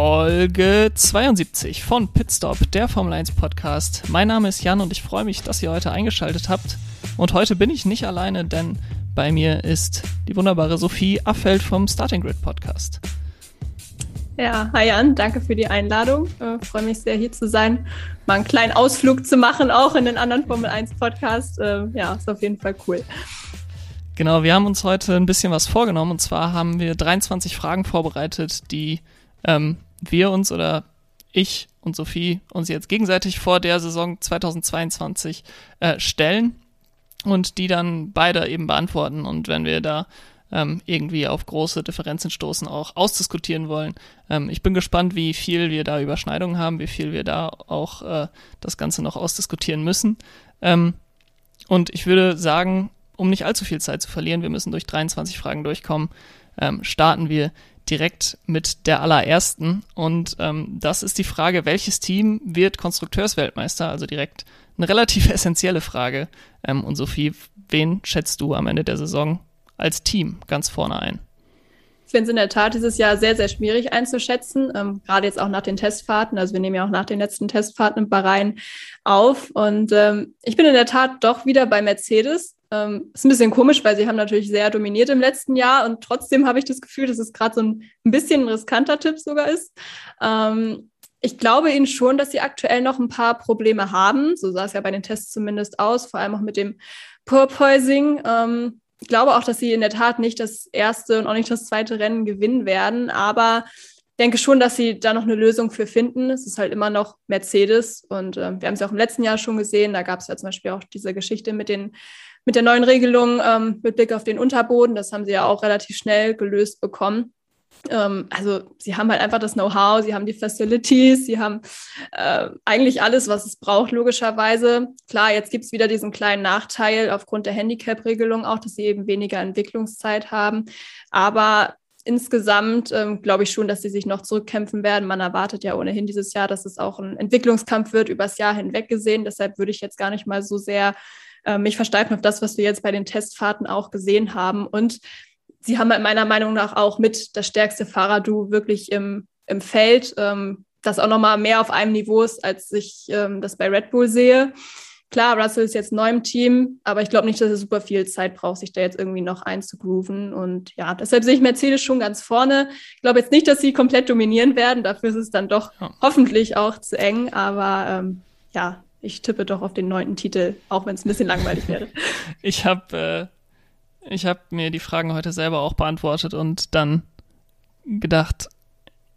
Folge 72 von Pitstop, der Formel 1 Podcast. Mein Name ist Jan und ich freue mich, dass ihr heute eingeschaltet habt. Und heute bin ich nicht alleine, denn bei mir ist die wunderbare Sophie Affeld vom Starting Grid Podcast. Ja, hi Jan, danke für die Einladung. Äh, freue mich sehr, hier zu sein. Mal einen kleinen Ausflug zu machen, auch in den anderen Formel 1 Podcast. Äh, ja, ist auf jeden Fall cool. Genau, wir haben uns heute ein bisschen was vorgenommen und zwar haben wir 23 Fragen vorbereitet, die ähm, wir uns oder ich und Sophie uns jetzt gegenseitig vor der Saison 2022 äh, stellen und die dann beide eben beantworten. Und wenn wir da ähm, irgendwie auf große Differenzen stoßen, auch ausdiskutieren wollen. Ähm, ich bin gespannt, wie viel wir da Überschneidungen haben, wie viel wir da auch äh, das Ganze noch ausdiskutieren müssen. Ähm, und ich würde sagen, um nicht allzu viel Zeit zu verlieren, wir müssen durch 23 Fragen durchkommen, ähm, starten wir direkt mit der allerersten. Und ähm, das ist die Frage, welches Team wird Konstrukteursweltmeister? Also direkt eine relativ essentielle Frage. Ähm, und Sophie, wen schätzt du am Ende der Saison als Team ganz vorne ein? Ich finde es in der Tat dieses Jahr sehr, sehr schwierig einzuschätzen, ähm, gerade jetzt auch nach den Testfahrten. Also wir nehmen ja auch nach den letzten Testfahrten in Bahrain auf. Und ähm, ich bin in der Tat doch wieder bei Mercedes. Ähm, ist ein bisschen komisch, weil sie haben natürlich sehr dominiert im letzten Jahr und trotzdem habe ich das Gefühl, dass es gerade so ein, ein, bisschen ein riskanter Tipp sogar ist. Ähm, ich glaube ihnen schon, dass sie aktuell noch ein paar Probleme haben. So sah es ja bei den Tests zumindest aus, vor allem auch mit dem Porpoising. Ähm, ich glaube auch, dass sie in der Tat nicht das erste und auch nicht das zweite Rennen gewinnen werden, aber denke schon, dass sie da noch eine Lösung für finden. Es ist halt immer noch Mercedes und äh, wir haben es ja auch im letzten Jahr schon gesehen. Da gab es ja zum Beispiel auch diese Geschichte mit den mit der neuen Regelung ähm, mit Blick auf den Unterboden. Das haben sie ja auch relativ schnell gelöst bekommen. Ähm, also sie haben halt einfach das Know-how, sie haben die Facilities, sie haben äh, eigentlich alles, was es braucht, logischerweise. Klar, jetzt gibt es wieder diesen kleinen Nachteil aufgrund der Handicap-Regelung auch, dass sie eben weniger Entwicklungszeit haben. Aber insgesamt ähm, glaube ich schon, dass sie sich noch zurückkämpfen werden. Man erwartet ja ohnehin dieses Jahr, dass es auch ein Entwicklungskampf wird, übers Jahr hinweg gesehen. Deshalb würde ich jetzt gar nicht mal so sehr äh, mich versteifen auf das, was wir jetzt bei den Testfahrten auch gesehen haben. Und sie haben halt meiner Meinung nach auch mit das stärkste Fahrerdu wirklich im, im Feld, ähm, das auch nochmal mehr auf einem Niveau ist, als ich ähm, das bei Red Bull sehe. Klar, Russell ist jetzt neu im Team, aber ich glaube nicht, dass er super viel Zeit braucht, sich da jetzt irgendwie noch einzugrooven. Und ja, deshalb sehe ich Mercedes schon ganz vorne. Ich glaube jetzt nicht, dass sie komplett dominieren werden. Dafür ist es dann doch ja. hoffentlich auch zu eng. Aber ähm, ja, ich tippe doch auf den neunten Titel, auch wenn es ein bisschen langweilig wäre. Ich habe äh, ich hab mir die Fragen heute selber auch beantwortet und dann gedacht,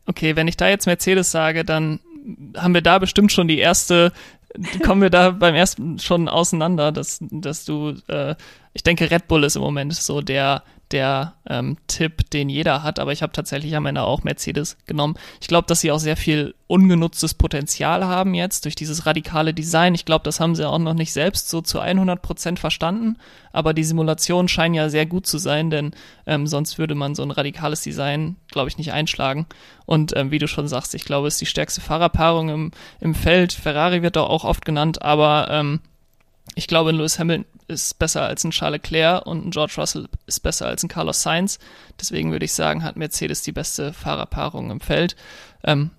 okay, wenn ich da jetzt Mercedes sage, dann haben wir da bestimmt schon die erste kommen wir da beim ersten schon auseinander, dass, dass du, äh, ich denke, Red Bull ist im Moment so der, der ähm, Tipp, den jeder hat, aber ich habe tatsächlich am Ende auch Mercedes genommen. Ich glaube, dass sie auch sehr viel ungenutztes Potenzial haben jetzt durch dieses radikale Design. Ich glaube, das haben sie auch noch nicht selbst so zu 100 Prozent verstanden, aber die Simulationen scheinen ja sehr gut zu sein, denn ähm, sonst würde man so ein radikales Design, glaube ich, nicht einschlagen. Und ähm, wie du schon sagst, ich glaube, es ist die stärkste Fahrerpaarung im, im Feld. Ferrari wird da auch oft genannt, aber ähm, ich glaube, Lewis Hamilton ist besser als ein Charles Leclerc und ein George Russell ist besser als ein Carlos Sainz. Deswegen würde ich sagen, hat Mercedes die beste Fahrerpaarung im Feld. Ähm,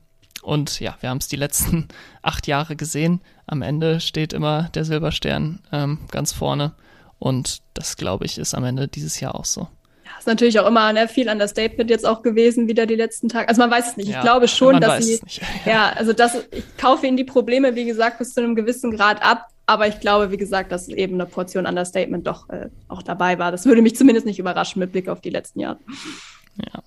und ja, wir haben es die letzten acht Jahre gesehen. Am Ende steht immer der Silberstern ähm, ganz vorne. Und das, glaube ich, ist am Ende dieses Jahr auch so. Ja, ist natürlich auch immer ne, viel Understatement jetzt auch gewesen, wieder die letzten Tage. Also man weiß es nicht. Ja, ich glaube schon, dass sie. Ja, also das, ich kaufe ihnen die Probleme, wie gesagt, bis zu einem gewissen Grad ab. Aber ich glaube, wie gesagt, dass eben eine Portion Understatement doch äh, auch dabei war. Das würde mich zumindest nicht überraschen mit Blick auf die letzten Jahre. Ja.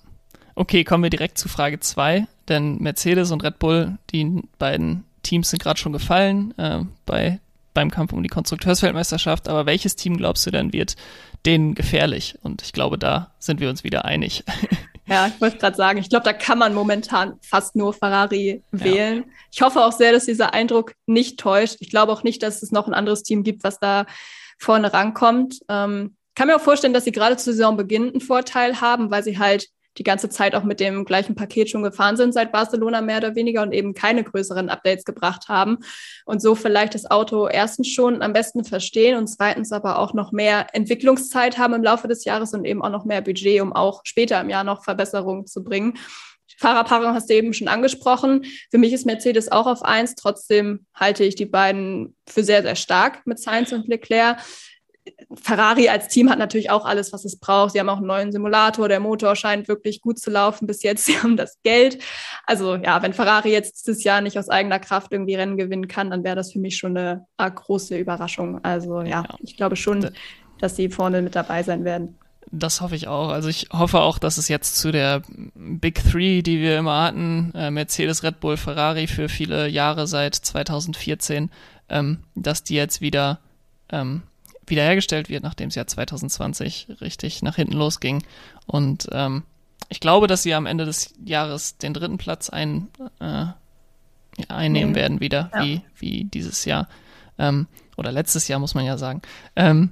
Okay, kommen wir direkt zu Frage zwei, denn Mercedes und Red Bull, die beiden Teams sind gerade schon gefallen äh, bei, beim Kampf um die Konstrukteursweltmeisterschaft. Aber welches Team glaubst du denn wird denen gefährlich? Und ich glaube, da sind wir uns wieder einig. Ja, ich wollte gerade sagen, ich glaube, da kann man momentan fast nur Ferrari wählen. Ja. Ich hoffe auch sehr, dass dieser Eindruck nicht täuscht. Ich glaube auch nicht, dass es noch ein anderes Team gibt, was da vorne rankommt. Ähm, kann mir auch vorstellen, dass sie gerade zu Saisonbeginn einen Vorteil haben, weil sie halt die ganze Zeit auch mit dem gleichen Paket schon gefahren sind seit Barcelona mehr oder weniger und eben keine größeren Updates gebracht haben und so vielleicht das Auto erstens schon am besten verstehen und zweitens aber auch noch mehr Entwicklungszeit haben im Laufe des Jahres und eben auch noch mehr Budget, um auch später im Jahr noch Verbesserungen zu bringen. Fahrerpaarung hast du eben schon angesprochen. Für mich ist Mercedes auch auf eins. Trotzdem halte ich die beiden für sehr, sehr stark mit Sainz und Leclerc. Ferrari als Team hat natürlich auch alles, was es braucht. Sie haben auch einen neuen Simulator. Der Motor scheint wirklich gut zu laufen bis jetzt. Sie haben das Geld. Also ja, wenn Ferrari jetzt dieses Jahr nicht aus eigener Kraft irgendwie Rennen gewinnen kann, dann wäre das für mich schon eine große Überraschung. Also ja, ja. ich glaube schon, dass sie vorne mit dabei sein werden. Das hoffe ich auch. Also ich hoffe auch, dass es jetzt zu der Big Three, die wir immer hatten, äh, Mercedes, Red Bull, Ferrari für viele Jahre seit 2014, ähm, dass die jetzt wieder ähm, wiederhergestellt wird, nachdem es ja 2020 richtig nach hinten losging. Und ähm, ich glaube, dass sie am Ende des Jahres den dritten Platz ein, äh, einnehmen mhm. werden wieder, ja. wie, wie dieses Jahr. Ähm, oder letztes Jahr, muss man ja sagen. Ähm,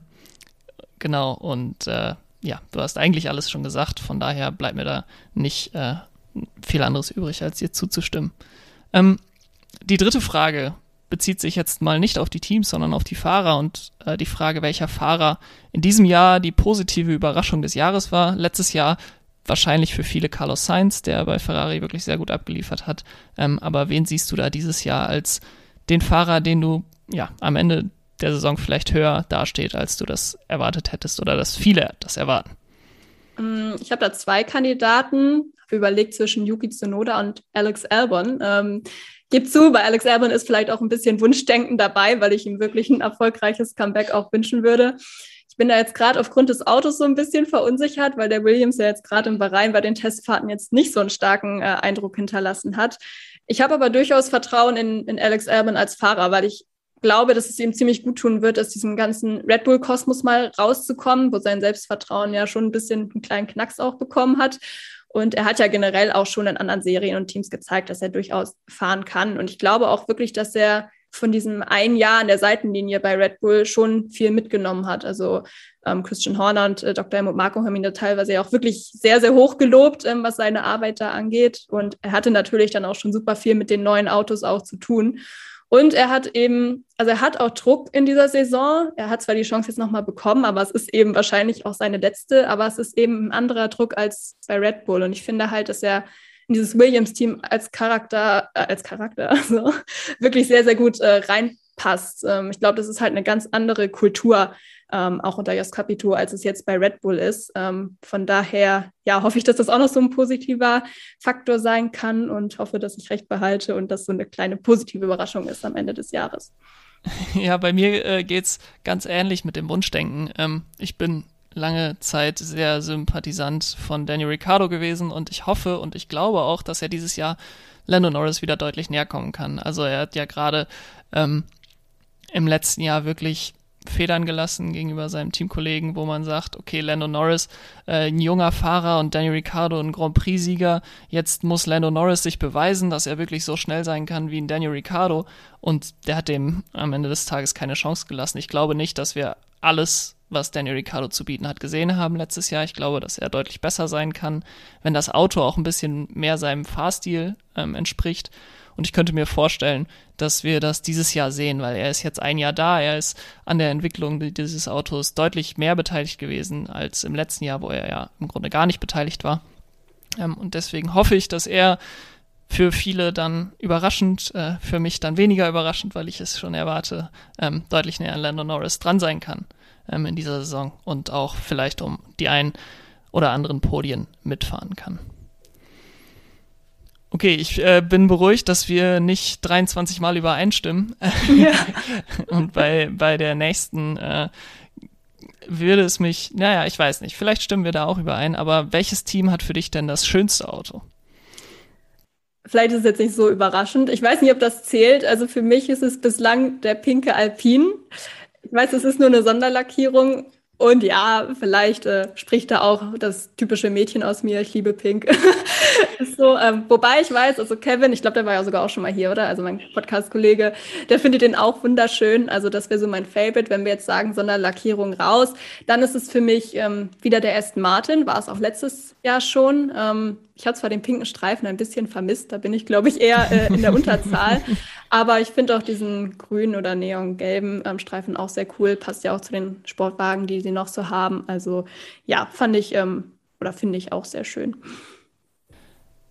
genau, und äh, ja, du hast eigentlich alles schon gesagt, von daher bleibt mir da nicht äh, viel anderes übrig, als dir zuzustimmen. Ähm, die dritte Frage bezieht sich jetzt mal nicht auf die Teams, sondern auf die Fahrer und äh, die Frage, welcher Fahrer in diesem Jahr die positive Überraschung des Jahres war. Letztes Jahr wahrscheinlich für viele Carlos Sainz, der bei Ferrari wirklich sehr gut abgeliefert hat. Ähm, aber wen siehst du da dieses Jahr als den Fahrer, den du ja am Ende der Saison vielleicht höher dasteht, als du das erwartet hättest oder dass viele das erwarten? Mm, ich habe da zwei Kandidaten. Überlegt zwischen Yuki Tsunoda und Alex Albon. Ähm, gebe zu, bei Alex Albon ist vielleicht auch ein bisschen Wunschdenken dabei, weil ich ihm wirklich ein erfolgreiches Comeback auch wünschen würde. Ich bin da jetzt gerade aufgrund des Autos so ein bisschen verunsichert, weil der Williams ja jetzt gerade im Bahrain bei den Testfahrten jetzt nicht so einen starken äh, Eindruck hinterlassen hat. Ich habe aber durchaus Vertrauen in, in Alex Albon als Fahrer, weil ich glaube, dass es ihm ziemlich gut tun wird, aus diesem ganzen Red Bull-Kosmos mal rauszukommen, wo sein Selbstvertrauen ja schon ein bisschen einen kleinen Knacks auch bekommen hat. Und er hat ja generell auch schon in anderen Serien und Teams gezeigt, dass er durchaus fahren kann. Und ich glaube auch wirklich, dass er von diesem ein Jahr an der Seitenlinie bei Red Bull schon viel mitgenommen hat. Also ähm, Christian Horner und äh, Dr. Helmut Marko haben ihn da teilweise ja auch wirklich sehr, sehr hoch gelobt, ähm, was seine Arbeit da angeht. Und er hatte natürlich dann auch schon super viel mit den neuen Autos auch zu tun. Und er hat eben, also er hat auch Druck in dieser Saison. Er hat zwar die Chance jetzt nochmal bekommen, aber es ist eben wahrscheinlich auch seine letzte, aber es ist eben ein anderer Druck als bei Red Bull. Und ich finde halt, dass er in dieses Williams-Team als Charakter, äh, als Charakter, also wirklich sehr, sehr gut äh, reinpasst. Ähm, ich glaube, das ist halt eine ganz andere Kultur, ähm, auch unter Jos Capito, als es jetzt bei Red Bull ist. Ähm, von daher, ja, hoffe ich, dass das auch noch so ein positiver Faktor sein kann und hoffe, dass ich recht behalte und dass so eine kleine positive Überraschung ist am Ende des Jahres. Ja, bei mir äh, geht's ganz ähnlich mit dem Wunschdenken. Ähm, ich bin lange Zeit sehr sympathisant von Daniel Ricciardo gewesen und ich hoffe und ich glaube auch, dass er dieses Jahr Lando Norris wieder deutlich näher kommen kann. Also er hat ja gerade ähm, im letzten Jahr wirklich Federn gelassen gegenüber seinem Teamkollegen, wo man sagt, okay, Lando Norris, äh, ein junger Fahrer und Daniel Ricciardo ein Grand Prix-Sieger. Jetzt muss Lando Norris sich beweisen, dass er wirklich so schnell sein kann wie ein Daniel Ricciardo. Und der hat dem am Ende des Tages keine Chance gelassen. Ich glaube nicht, dass wir alles, was Daniel Ricciardo zu bieten hat, gesehen haben letztes Jahr. Ich glaube, dass er deutlich besser sein kann, wenn das Auto auch ein bisschen mehr seinem Fahrstil ähm, entspricht. Und ich könnte mir vorstellen, dass wir das dieses Jahr sehen, weil er ist jetzt ein Jahr da, er ist an der Entwicklung dieses Autos deutlich mehr beteiligt gewesen als im letzten Jahr, wo er ja im Grunde gar nicht beteiligt war. Ähm, und deswegen hoffe ich, dass er für viele dann überraschend, äh, für mich dann weniger überraschend, weil ich es schon erwarte, ähm, deutlich näher an Lando Norris dran sein kann ähm, in dieser Saison und auch vielleicht um die ein oder anderen Podien mitfahren kann. Okay, ich äh, bin beruhigt, dass wir nicht 23 Mal übereinstimmen. Ja. Und bei, bei der nächsten äh, würde es mich, naja, ich weiß nicht, vielleicht stimmen wir da auch überein, aber welches Team hat für dich denn das schönste Auto? Vielleicht ist es jetzt nicht so überraschend. Ich weiß nicht, ob das zählt. Also für mich ist es bislang der pinke Alpin. Ich weiß, es ist nur eine Sonderlackierung, und ja, vielleicht äh, spricht da auch das typische Mädchen aus mir, ich liebe Pink. so, ähm, wobei ich weiß, also Kevin, ich glaube, der war ja sogar auch schon mal hier, oder? Also mein Podcast-Kollege, der findet den auch wunderschön. Also das wäre so mein Favorite, wenn wir jetzt sagen, Sonderlackierung raus. Dann ist es für mich ähm, wieder der Aston Martin, war es auch letztes Jahr schon. Ähm, ich habe zwar den pinken Streifen ein bisschen vermisst, da bin ich, glaube ich, eher äh, in der Unterzahl. Aber ich finde auch diesen grünen oder neongelben ähm, Streifen auch sehr cool. Passt ja auch zu den Sportwagen, die sie noch so haben. Also ja, fand ich ähm, oder finde ich auch sehr schön.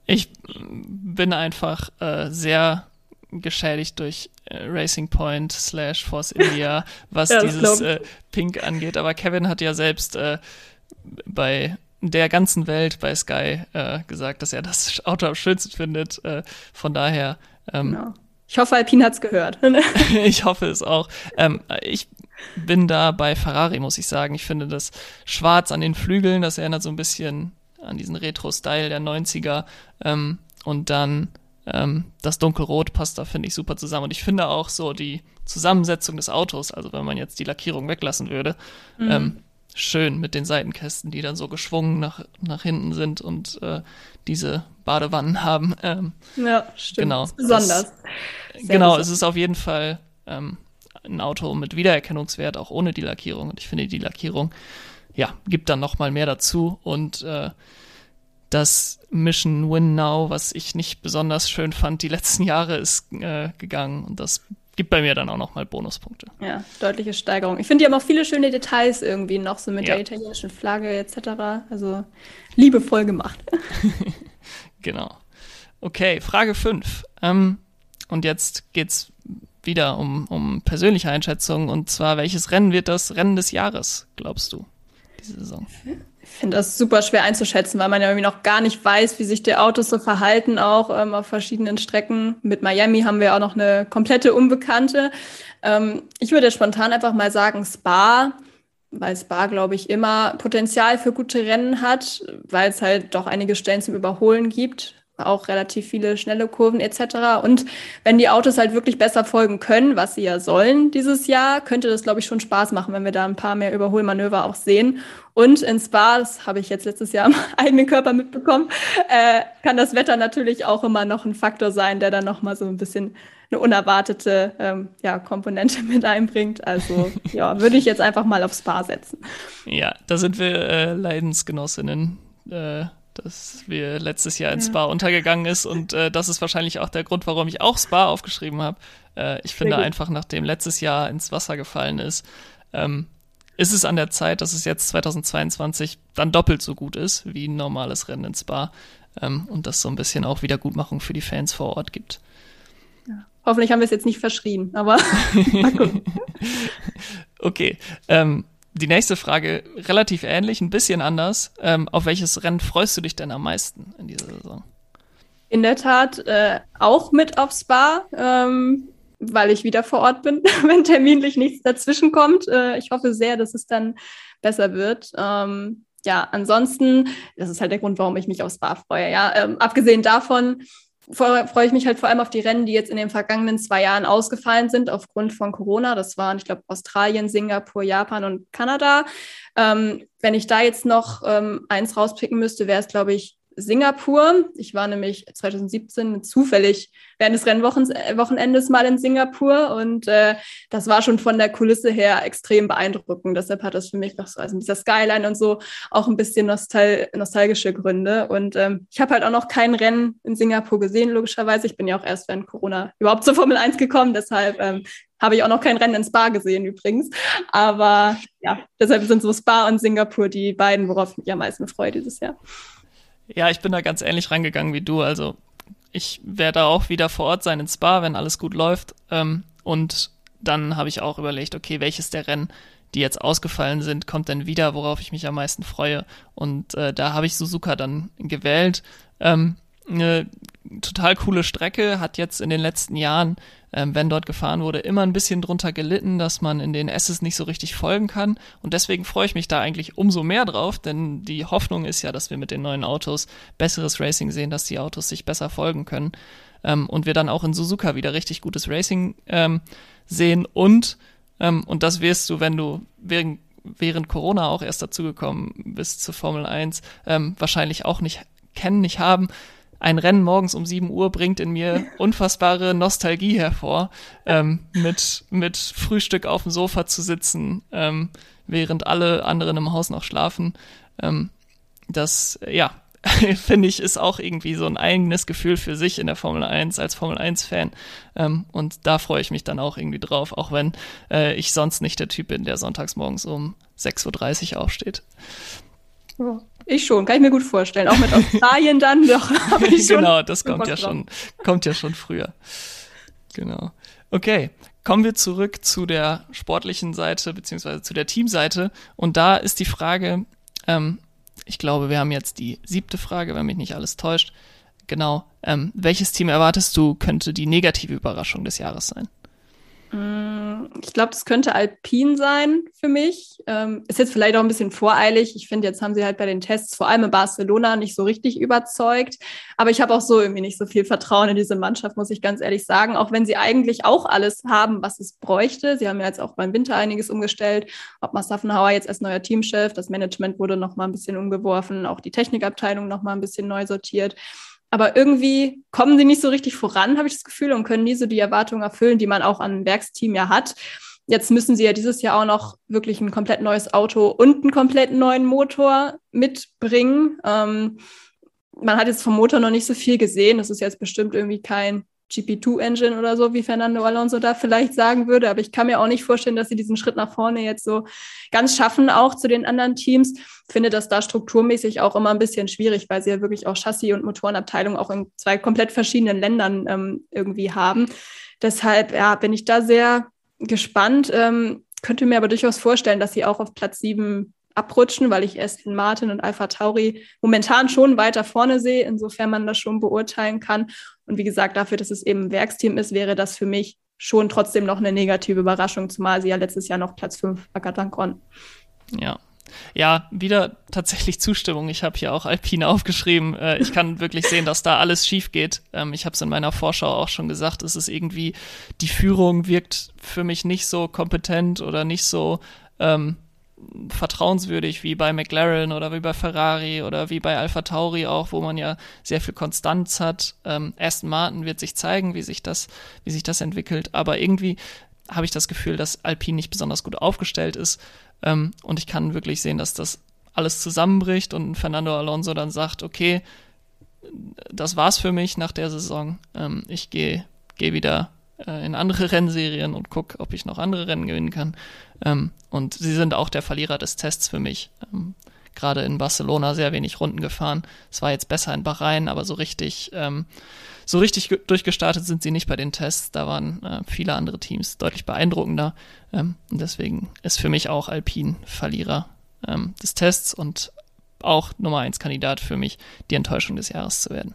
Ich bin einfach äh, sehr geschädigt durch äh, Racing Point slash Force India, was ja, dieses äh, Pink angeht. Aber Kevin hat ja selbst äh, bei der ganzen Welt bei Sky äh, gesagt, dass er das Auto am schönsten findet. Äh, von daher. Ähm, genau. Ich hoffe, Alpine hat's gehört. ich hoffe es auch. Ähm, ich bin da bei Ferrari, muss ich sagen. Ich finde das Schwarz an den Flügeln, das erinnert so ein bisschen an diesen Retro-Style der 90er. Ähm, und dann ähm, das Dunkelrot passt da, finde ich, super zusammen. Und ich finde auch so die Zusammensetzung des Autos, also wenn man jetzt die Lackierung weglassen würde, mhm. ähm, schön mit den Seitenkästen, die dann so geschwungen nach, nach hinten sind und äh, diese Badewannen haben. Ähm, ja, stimmt. Genau. besonders. Das, genau, besonders. es ist auf jeden Fall ähm, ein Auto mit Wiedererkennungswert, auch ohne die Lackierung. Und ich finde, die Lackierung, ja, gibt dann noch mal mehr dazu. Und äh, das Mission Win Now, was ich nicht besonders schön fand, die letzten Jahre ist äh, gegangen. Und das gibt bei mir dann auch noch mal Bonuspunkte. Ja, deutliche Steigerung. Ich finde, die haben auch viele schöne Details irgendwie noch, so mit ja. der italienischen Flagge etc. Also liebevoll gemacht. genau. Okay, Frage 5. Ähm, und jetzt geht's wieder um, um persönliche Einschätzungen. Und zwar, welches Rennen wird das Rennen des Jahres, glaubst du, diese Saison? Ich finde das super schwer einzuschätzen, weil man ja irgendwie noch gar nicht weiß, wie sich die Autos so verhalten, auch ähm, auf verschiedenen Strecken. Mit Miami haben wir auch noch eine komplette Unbekannte. Ähm, ich würde spontan einfach mal sagen Spa, weil Spa, glaube ich, immer Potenzial für gute Rennen hat, weil es halt doch einige Stellen zum Überholen gibt auch relativ viele schnelle Kurven etc. Und wenn die Autos halt wirklich besser folgen können, was sie ja sollen dieses Jahr, könnte das, glaube ich, schon Spaß machen, wenn wir da ein paar mehr Überholmanöver auch sehen. Und in Spa, das habe ich jetzt letztes Jahr am eigenen Körper mitbekommen, äh, kann das Wetter natürlich auch immer noch ein Faktor sein, der dann nochmal so ein bisschen eine unerwartete ähm, ja, Komponente mit einbringt. Also ja, würde ich jetzt einfach mal auf Spa setzen. Ja, da sind wir äh, Leidensgenossinnen. Äh dass wir letztes Jahr in Spa untergegangen ist und äh, das ist wahrscheinlich auch der Grund, warum ich auch Spa aufgeschrieben habe. Äh, ich finde einfach, nachdem letztes Jahr ins Wasser gefallen ist, ähm, ist es an der Zeit, dass es jetzt 2022 dann doppelt so gut ist wie ein normales Rennen in Spa ähm, und das so ein bisschen auch Wiedergutmachung für die Fans vor Ort gibt. Ja. Hoffentlich haben wir es jetzt nicht verschrien, aber mal gucken. okay. Ähm, die nächste Frage relativ ähnlich, ein bisschen anders. Ähm, auf welches Rennen freust du dich denn am meisten in dieser Saison? In der Tat äh, auch mit aufs Spa, ähm, weil ich wieder vor Ort bin, wenn terminlich nichts dazwischen kommt. Äh, ich hoffe sehr, dass es dann besser wird. Ähm, ja, ansonsten, das ist halt der Grund, warum ich mich aufs Spa freue. Ja, ähm, abgesehen davon freue ich mich halt vor allem auf die Rennen, die jetzt in den vergangenen zwei Jahren ausgefallen sind aufgrund von Corona. Das waren, ich glaube, Australien, Singapur, Japan und Kanada. Ähm, wenn ich da jetzt noch ähm, eins rauspicken müsste, wäre es, glaube ich, Singapur. Ich war nämlich 2017 zufällig während des Rennwochenendes mal in Singapur und äh, das war schon von der Kulisse her extrem beeindruckend. Deshalb hat das für mich noch so, also dieser Skyline und so auch ein bisschen nostal nostalgische Gründe. Und ähm, ich habe halt auch noch kein Rennen in Singapur gesehen, logischerweise. Ich bin ja auch erst während Corona überhaupt zur Formel 1 gekommen, deshalb ähm, habe ich auch noch kein Rennen in Spa gesehen übrigens. Aber ja, deshalb sind so Spa und Singapur die beiden, worauf ich mich am meisten freue dieses Jahr. Ja, ich bin da ganz ähnlich rangegangen wie du. Also ich werde auch wieder vor Ort sein in Spa, wenn alles gut läuft. Ähm, und dann habe ich auch überlegt, okay, welches der Rennen, die jetzt ausgefallen sind, kommt denn wieder, worauf ich mich am meisten freue. Und äh, da habe ich Suzuka dann gewählt. Ähm, eine total coole Strecke, hat jetzt in den letzten Jahren ähm, wenn dort gefahren wurde, immer ein bisschen drunter gelitten, dass man in den S's nicht so richtig folgen kann. Und deswegen freue ich mich da eigentlich umso mehr drauf, denn die Hoffnung ist ja, dass wir mit den neuen Autos besseres Racing sehen, dass die Autos sich besser folgen können. Ähm, und wir dann auch in Suzuka wieder richtig gutes Racing ähm, sehen. Und, ähm, und das wirst du, wenn du während, während Corona auch erst dazugekommen bist zur Formel 1, ähm, wahrscheinlich auch nicht kennen, nicht haben ein Rennen morgens um 7 Uhr bringt in mir unfassbare Nostalgie hervor, ähm, mit, mit Frühstück auf dem Sofa zu sitzen, ähm, während alle anderen im Haus noch schlafen. Ähm, das, ja, finde ich, ist auch irgendwie so ein eigenes Gefühl für sich in der Formel 1 als Formel 1-Fan. Ähm, und da freue ich mich dann auch irgendwie drauf, auch wenn äh, ich sonst nicht der Typ bin, der sonntags morgens um 6.30 Uhr aufsteht. Ich schon, kann ich mir gut vorstellen. Auch mit Australien dann doch. genau, das kommt ja schon, kommt ja schon früher. Genau. Okay, kommen wir zurück zu der sportlichen Seite beziehungsweise zu der Teamseite. Und da ist die Frage, ähm, ich glaube, wir haben jetzt die siebte Frage, wenn mich nicht alles täuscht. Genau. Ähm, welches Team erwartest du, könnte die negative Überraschung des Jahres sein? Mm, ich glaube, das könnte Alpin sein für mich. Ähm, ist jetzt vielleicht auch ein bisschen voreilig. Ich finde, jetzt haben sie halt bei den Tests, vor allem in Barcelona, nicht so richtig überzeugt. Aber ich habe auch so irgendwie nicht so viel Vertrauen in diese Mannschaft, muss ich ganz ehrlich sagen. Auch wenn sie eigentlich auch alles haben, was es bräuchte. Sie haben ja jetzt auch beim Winter einiges umgestellt. Ob Massaffenhauer jetzt als neuer Teamchef, das Management wurde noch mal ein bisschen umgeworfen, auch die Technikabteilung noch mal ein bisschen neu sortiert. Aber irgendwie kommen sie nicht so richtig voran, habe ich das Gefühl, und können nie so die Erwartungen erfüllen, die man auch an ein Werksteam ja hat. Jetzt müssen sie ja dieses Jahr auch noch wirklich ein komplett neues Auto und einen komplett neuen Motor mitbringen. Ähm, man hat jetzt vom Motor noch nicht so viel gesehen. Das ist jetzt bestimmt irgendwie kein GP2-Engine oder so, wie Fernando Alonso da vielleicht sagen würde. Aber ich kann mir auch nicht vorstellen, dass sie diesen Schritt nach vorne jetzt so ganz schaffen, auch zu den anderen Teams. Ich finde das da strukturmäßig auch immer ein bisschen schwierig, weil sie ja wirklich auch Chassis- und Motorenabteilungen auch in zwei komplett verschiedenen Ländern ähm, irgendwie haben. Deshalb ja, bin ich da sehr gespannt. Ähm, könnte mir aber durchaus vorstellen, dass sie auch auf Platz sieben abrutschen, weil ich Aston Martin und Alpha Tauri momentan schon weiter vorne sehe, insofern man das schon beurteilen kann. Und wie gesagt, dafür, dass es eben ein Werksteam ist, wäre das für mich schon trotzdem noch eine negative Überraschung, zumal sie ja letztes Jahr noch Platz 5 ergattern konnten. Ja. Ja, wieder tatsächlich Zustimmung. Ich habe hier auch Alpine aufgeschrieben. Äh, ich kann wirklich sehen, dass da alles schief geht. Ähm, ich habe es in meiner Vorschau auch schon gesagt. Es ist irgendwie, die Führung wirkt für mich nicht so kompetent oder nicht so ähm, vertrauenswürdig wie bei McLaren oder wie bei Ferrari oder wie bei Alpha Tauri auch, wo man ja sehr viel Konstanz hat. Ähm, Aston Martin wird sich zeigen, wie sich das, wie sich das entwickelt, aber irgendwie habe ich das Gefühl, dass Alpine nicht besonders gut aufgestellt ist ähm, und ich kann wirklich sehen, dass das alles zusammenbricht und Fernando Alonso dann sagt, okay, das war's für mich nach der Saison. Ähm, ich gehe geh wieder äh, in andere Rennserien und gucke, ob ich noch andere Rennen gewinnen kann. Ähm, und sie sind auch der Verlierer des Tests für mich. Ähm, Gerade in Barcelona sehr wenig Runden gefahren. Es war jetzt besser in Bahrain, aber so richtig, ähm, so richtig durchgestartet sind sie nicht bei den Tests. Da waren äh, viele andere Teams deutlich beeindruckender. Ähm, und deswegen ist für mich auch Alpine Verlierer ähm, des Tests und auch Nummer 1 Kandidat für mich, die Enttäuschung des Jahres zu werden.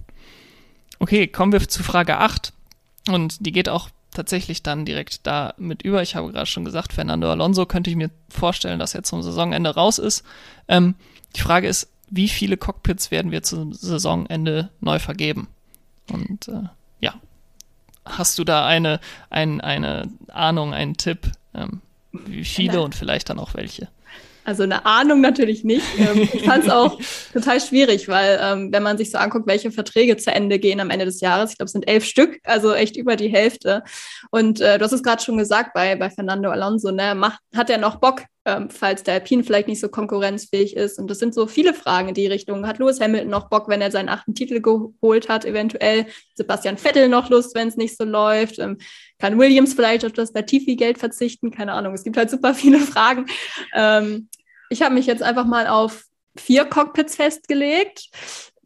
Okay, kommen wir zu Frage 8. Und die geht auch tatsächlich dann direkt da mit über. Ich habe gerade schon gesagt, Fernando Alonso könnte ich mir vorstellen, dass er zum Saisonende raus ist. Ähm, die Frage ist, wie viele Cockpits werden wir zum Saisonende neu vergeben? Und äh, ja, hast du da eine, ein, eine Ahnung, einen Tipp, ähm, wie viele und vielleicht dann auch welche? Also eine Ahnung natürlich nicht. Ähm, ich fand es auch total schwierig, weil ähm, wenn man sich so anguckt, welche Verträge zu Ende gehen am Ende des Jahres, ich glaube, es sind elf Stück, also echt über die Hälfte. Und äh, du hast es gerade schon gesagt bei, bei Fernando Alonso, ne? Macht, hat er noch Bock, ähm, falls der Alpine vielleicht nicht so konkurrenzfähig ist? Und das sind so viele Fragen in die Richtung. Hat Lewis Hamilton noch Bock, wenn er seinen achten Titel geholt hat, eventuell? Sebastian Vettel noch Lust, wenn es nicht so läuft? Ähm, kann Williams vielleicht auf das Latifi-Geld verzichten? Keine Ahnung. Es gibt halt super viele Fragen. Ähm, ich habe mich jetzt einfach mal auf vier Cockpits festgelegt.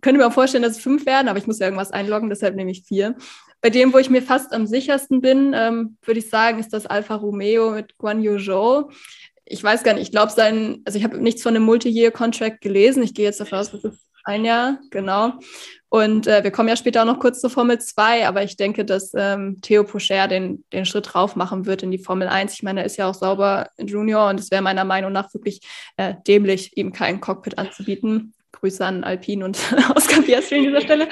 Könnte mir auch vorstellen, dass es fünf werden, aber ich muss ja irgendwas einloggen, deshalb nehme ich vier. Bei dem, wo ich mir fast am sichersten bin, ähm, würde ich sagen, ist das Alfa Romeo mit Guan Yu Zhou. Ich weiß gar nicht, ich glaube, sein, also ich habe nichts von einem Multi-Year-Contract gelesen. Ich gehe jetzt davon aus, das ist ein Jahr, genau. Und äh, wir kommen ja später auch noch kurz zur Formel 2, aber ich denke, dass ähm, Theo Pocher den, den Schritt drauf machen wird in die Formel 1. Ich meine, er ist ja auch sauber Junior und es wäre meiner Meinung nach wirklich äh, dämlich, ihm kein Cockpit anzubieten. Grüße an Alpine und Oscar Piastri an dieser Stelle.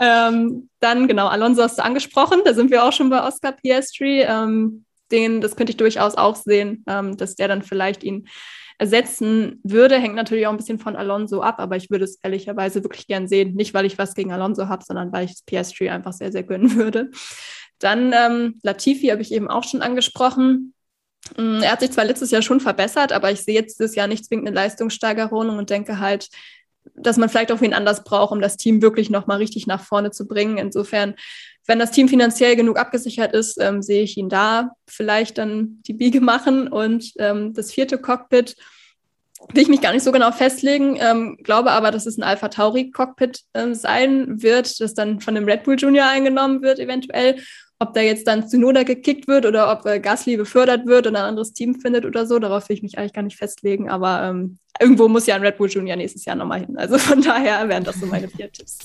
Ähm, dann, genau, Alonso hast du angesprochen, da sind wir auch schon bei Oscar Piastri. Ähm, den, das könnte ich durchaus auch sehen, ähm, dass der dann vielleicht ihn ersetzen würde, hängt natürlich auch ein bisschen von Alonso ab, aber ich würde es ehrlicherweise wirklich gern sehen. Nicht, weil ich was gegen Alonso habe, sondern weil ich das PS3 einfach sehr, sehr gönnen würde. Dann ähm, Latifi habe ich eben auch schon angesprochen. Mm, er hat sich zwar letztes Jahr schon verbessert, aber ich sehe jetzt dieses Jahr nicht zwingend eine Leistungssteigerung und denke halt, dass man vielleicht auch wen anders braucht, um das Team wirklich nochmal richtig nach vorne zu bringen. Insofern, wenn das Team finanziell genug abgesichert ist, ähm, sehe ich ihn da vielleicht dann die Biege machen. Und ähm, das vierte Cockpit, will ich mich gar nicht so genau festlegen, ähm, glaube aber, dass es ein Alpha Tauri Cockpit ähm, sein wird, das dann von dem Red Bull Junior eingenommen wird, eventuell. Ob da jetzt dann Tsunoda gekickt wird oder ob äh, Gasly befördert wird und ein anderes Team findet oder so, darauf will ich mich eigentlich gar nicht festlegen. Aber ähm, irgendwo muss ja ein Red Bull Junior nächstes Jahr nochmal hin. Also von daher wären das so meine vier Tipps.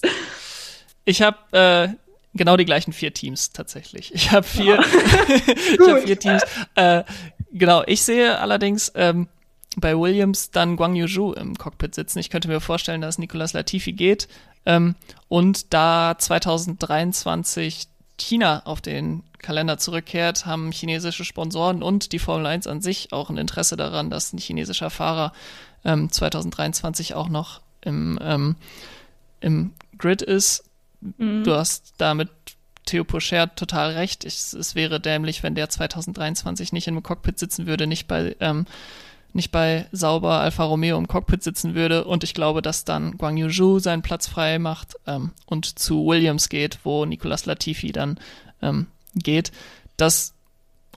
Ich habe äh, genau die gleichen vier Teams tatsächlich. Ich habe vier, ich hab vier Teams. Äh, genau, ich sehe allerdings ähm, bei Williams dann Guang Yuzhu im Cockpit sitzen. Ich könnte mir vorstellen, dass Nicolas Latifi geht. Ähm, und da 2023 China auf den Kalender zurückkehrt, haben chinesische Sponsoren und die Formel 1 an sich auch ein Interesse daran, dass ein chinesischer Fahrer ähm, 2023 auch noch im, ähm, im Grid ist. Mhm. Du hast damit Theo Pocher total recht. Ich, es wäre dämlich, wenn der 2023 nicht im Cockpit sitzen würde, nicht bei ähm, nicht bei sauber Alfa Romeo im Cockpit sitzen würde. Und ich glaube, dass dann Guang Yuzhu seinen Platz frei macht ähm, und zu Williams geht, wo Nicolas Latifi dann ähm, geht. Das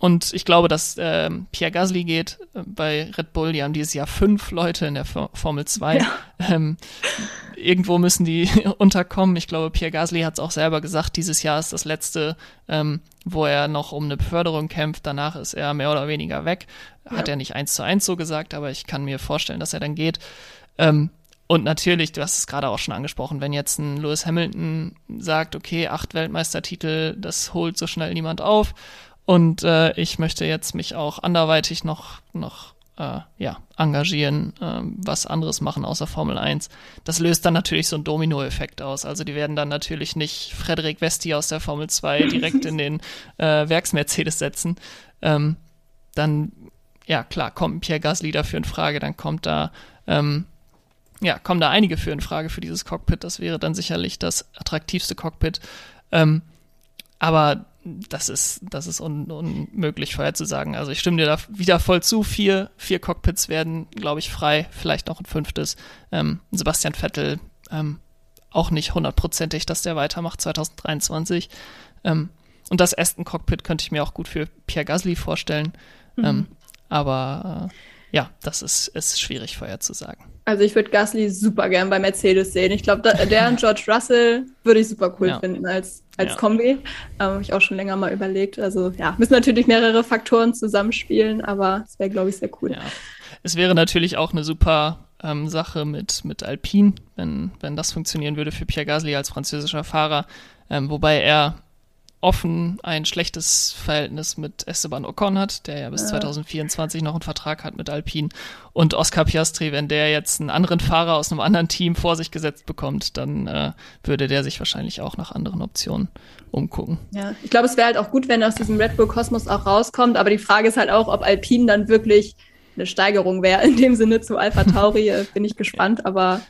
und ich glaube, dass ähm, Pierre Gasly geht äh, bei Red Bull. Die haben dieses Jahr fünf Leute in der For Formel 2. Ja. Ähm, irgendwo müssen die unterkommen. Ich glaube, Pierre Gasly hat es auch selber gesagt, dieses Jahr ist das letzte, ähm, wo er noch um eine Beförderung kämpft. Danach ist er mehr oder weniger weg. Hat ja. er nicht eins zu eins so gesagt, aber ich kann mir vorstellen, dass er dann geht. Ähm, und natürlich, du hast es gerade auch schon angesprochen, wenn jetzt ein Lewis Hamilton sagt, okay, acht Weltmeistertitel, das holt so schnell niemand auf. Und äh, ich möchte jetzt mich auch anderweitig noch, noch äh, ja, engagieren, äh, was anderes machen außer Formel 1. Das löst dann natürlich so einen Domino-Effekt aus. Also die werden dann natürlich nicht Frederik Vesti aus der Formel 2 direkt in den äh, Werks-Mercedes setzen. Ähm, dann ja klar, kommt Pierre Gasly dafür in Frage, dann kommt da, ähm, ja, kommen da einige für in Frage für dieses Cockpit. Das wäre dann sicherlich das attraktivste Cockpit. Ähm, aber das ist, das ist un, unmöglich vorherzusagen. Also ich stimme dir da wieder voll zu. Vier, vier Cockpits werden, glaube ich, frei, vielleicht noch ein fünftes. Ähm, Sebastian Vettel ähm, auch nicht hundertprozentig, dass der weitermacht 2023. Ähm, und das Aston Cockpit könnte ich mir auch gut für Pierre Gasly vorstellen. Mhm. Ähm, aber äh, ja, das ist, ist schwierig vorherzusagen. Also ich würde Gasly super gern bei Mercedes sehen. Ich glaube, der und George Russell würde ich super cool ja. finden als, als ja. Kombi. Ähm, Habe ich auch schon länger mal überlegt. Also ja, müssen natürlich mehrere Faktoren zusammenspielen, aber es wäre, glaube ich, sehr cool. Ja. Es wäre natürlich auch eine super ähm, Sache mit, mit Alpine, wenn, wenn das funktionieren würde für Pierre Gasly als französischer Fahrer. Ähm, wobei er offen ein schlechtes Verhältnis mit Esteban Ocon hat, der ja bis ja. 2024 noch einen Vertrag hat mit Alpine. Und Oscar Piastri, wenn der jetzt einen anderen Fahrer aus einem anderen Team vor sich gesetzt bekommt, dann äh, würde der sich wahrscheinlich auch nach anderen Optionen umgucken. Ja, ich glaube, es wäre halt auch gut, wenn er aus diesem Red Bull Kosmos auch rauskommt, aber die Frage ist halt auch, ob Alpine dann wirklich eine Steigerung wäre in dem Sinne zu Alpha Tauri. Äh, bin ich gespannt, aber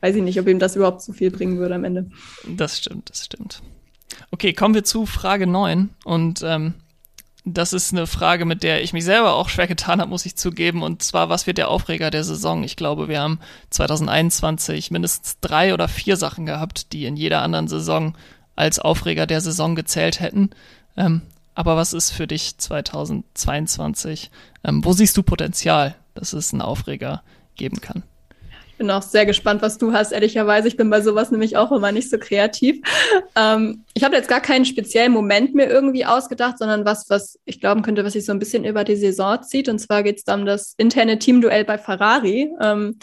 weiß ich nicht, ob ihm das überhaupt so viel bringen würde am Ende. Das stimmt, das stimmt. Okay, kommen wir zu Frage 9 und ähm, das ist eine Frage, mit der ich mich selber auch schwer getan habe, muss ich zugeben. Und zwar, was wird der Aufreger der Saison? Ich glaube, wir haben 2021 mindestens drei oder vier Sachen gehabt, die in jeder anderen Saison als Aufreger der Saison gezählt hätten. Ähm, aber was ist für dich 2022? Ähm, wo siehst du Potenzial, dass es einen Aufreger geben kann? Bin auch sehr gespannt, was du hast, ehrlicherweise. Ich bin bei sowas nämlich auch immer nicht so kreativ. Ähm, ich habe jetzt gar keinen speziellen Moment mir irgendwie ausgedacht, sondern was, was ich glauben könnte, was sich so ein bisschen über die Saison zieht. Und zwar geht es um das interne Teamduell bei Ferrari. Ähm,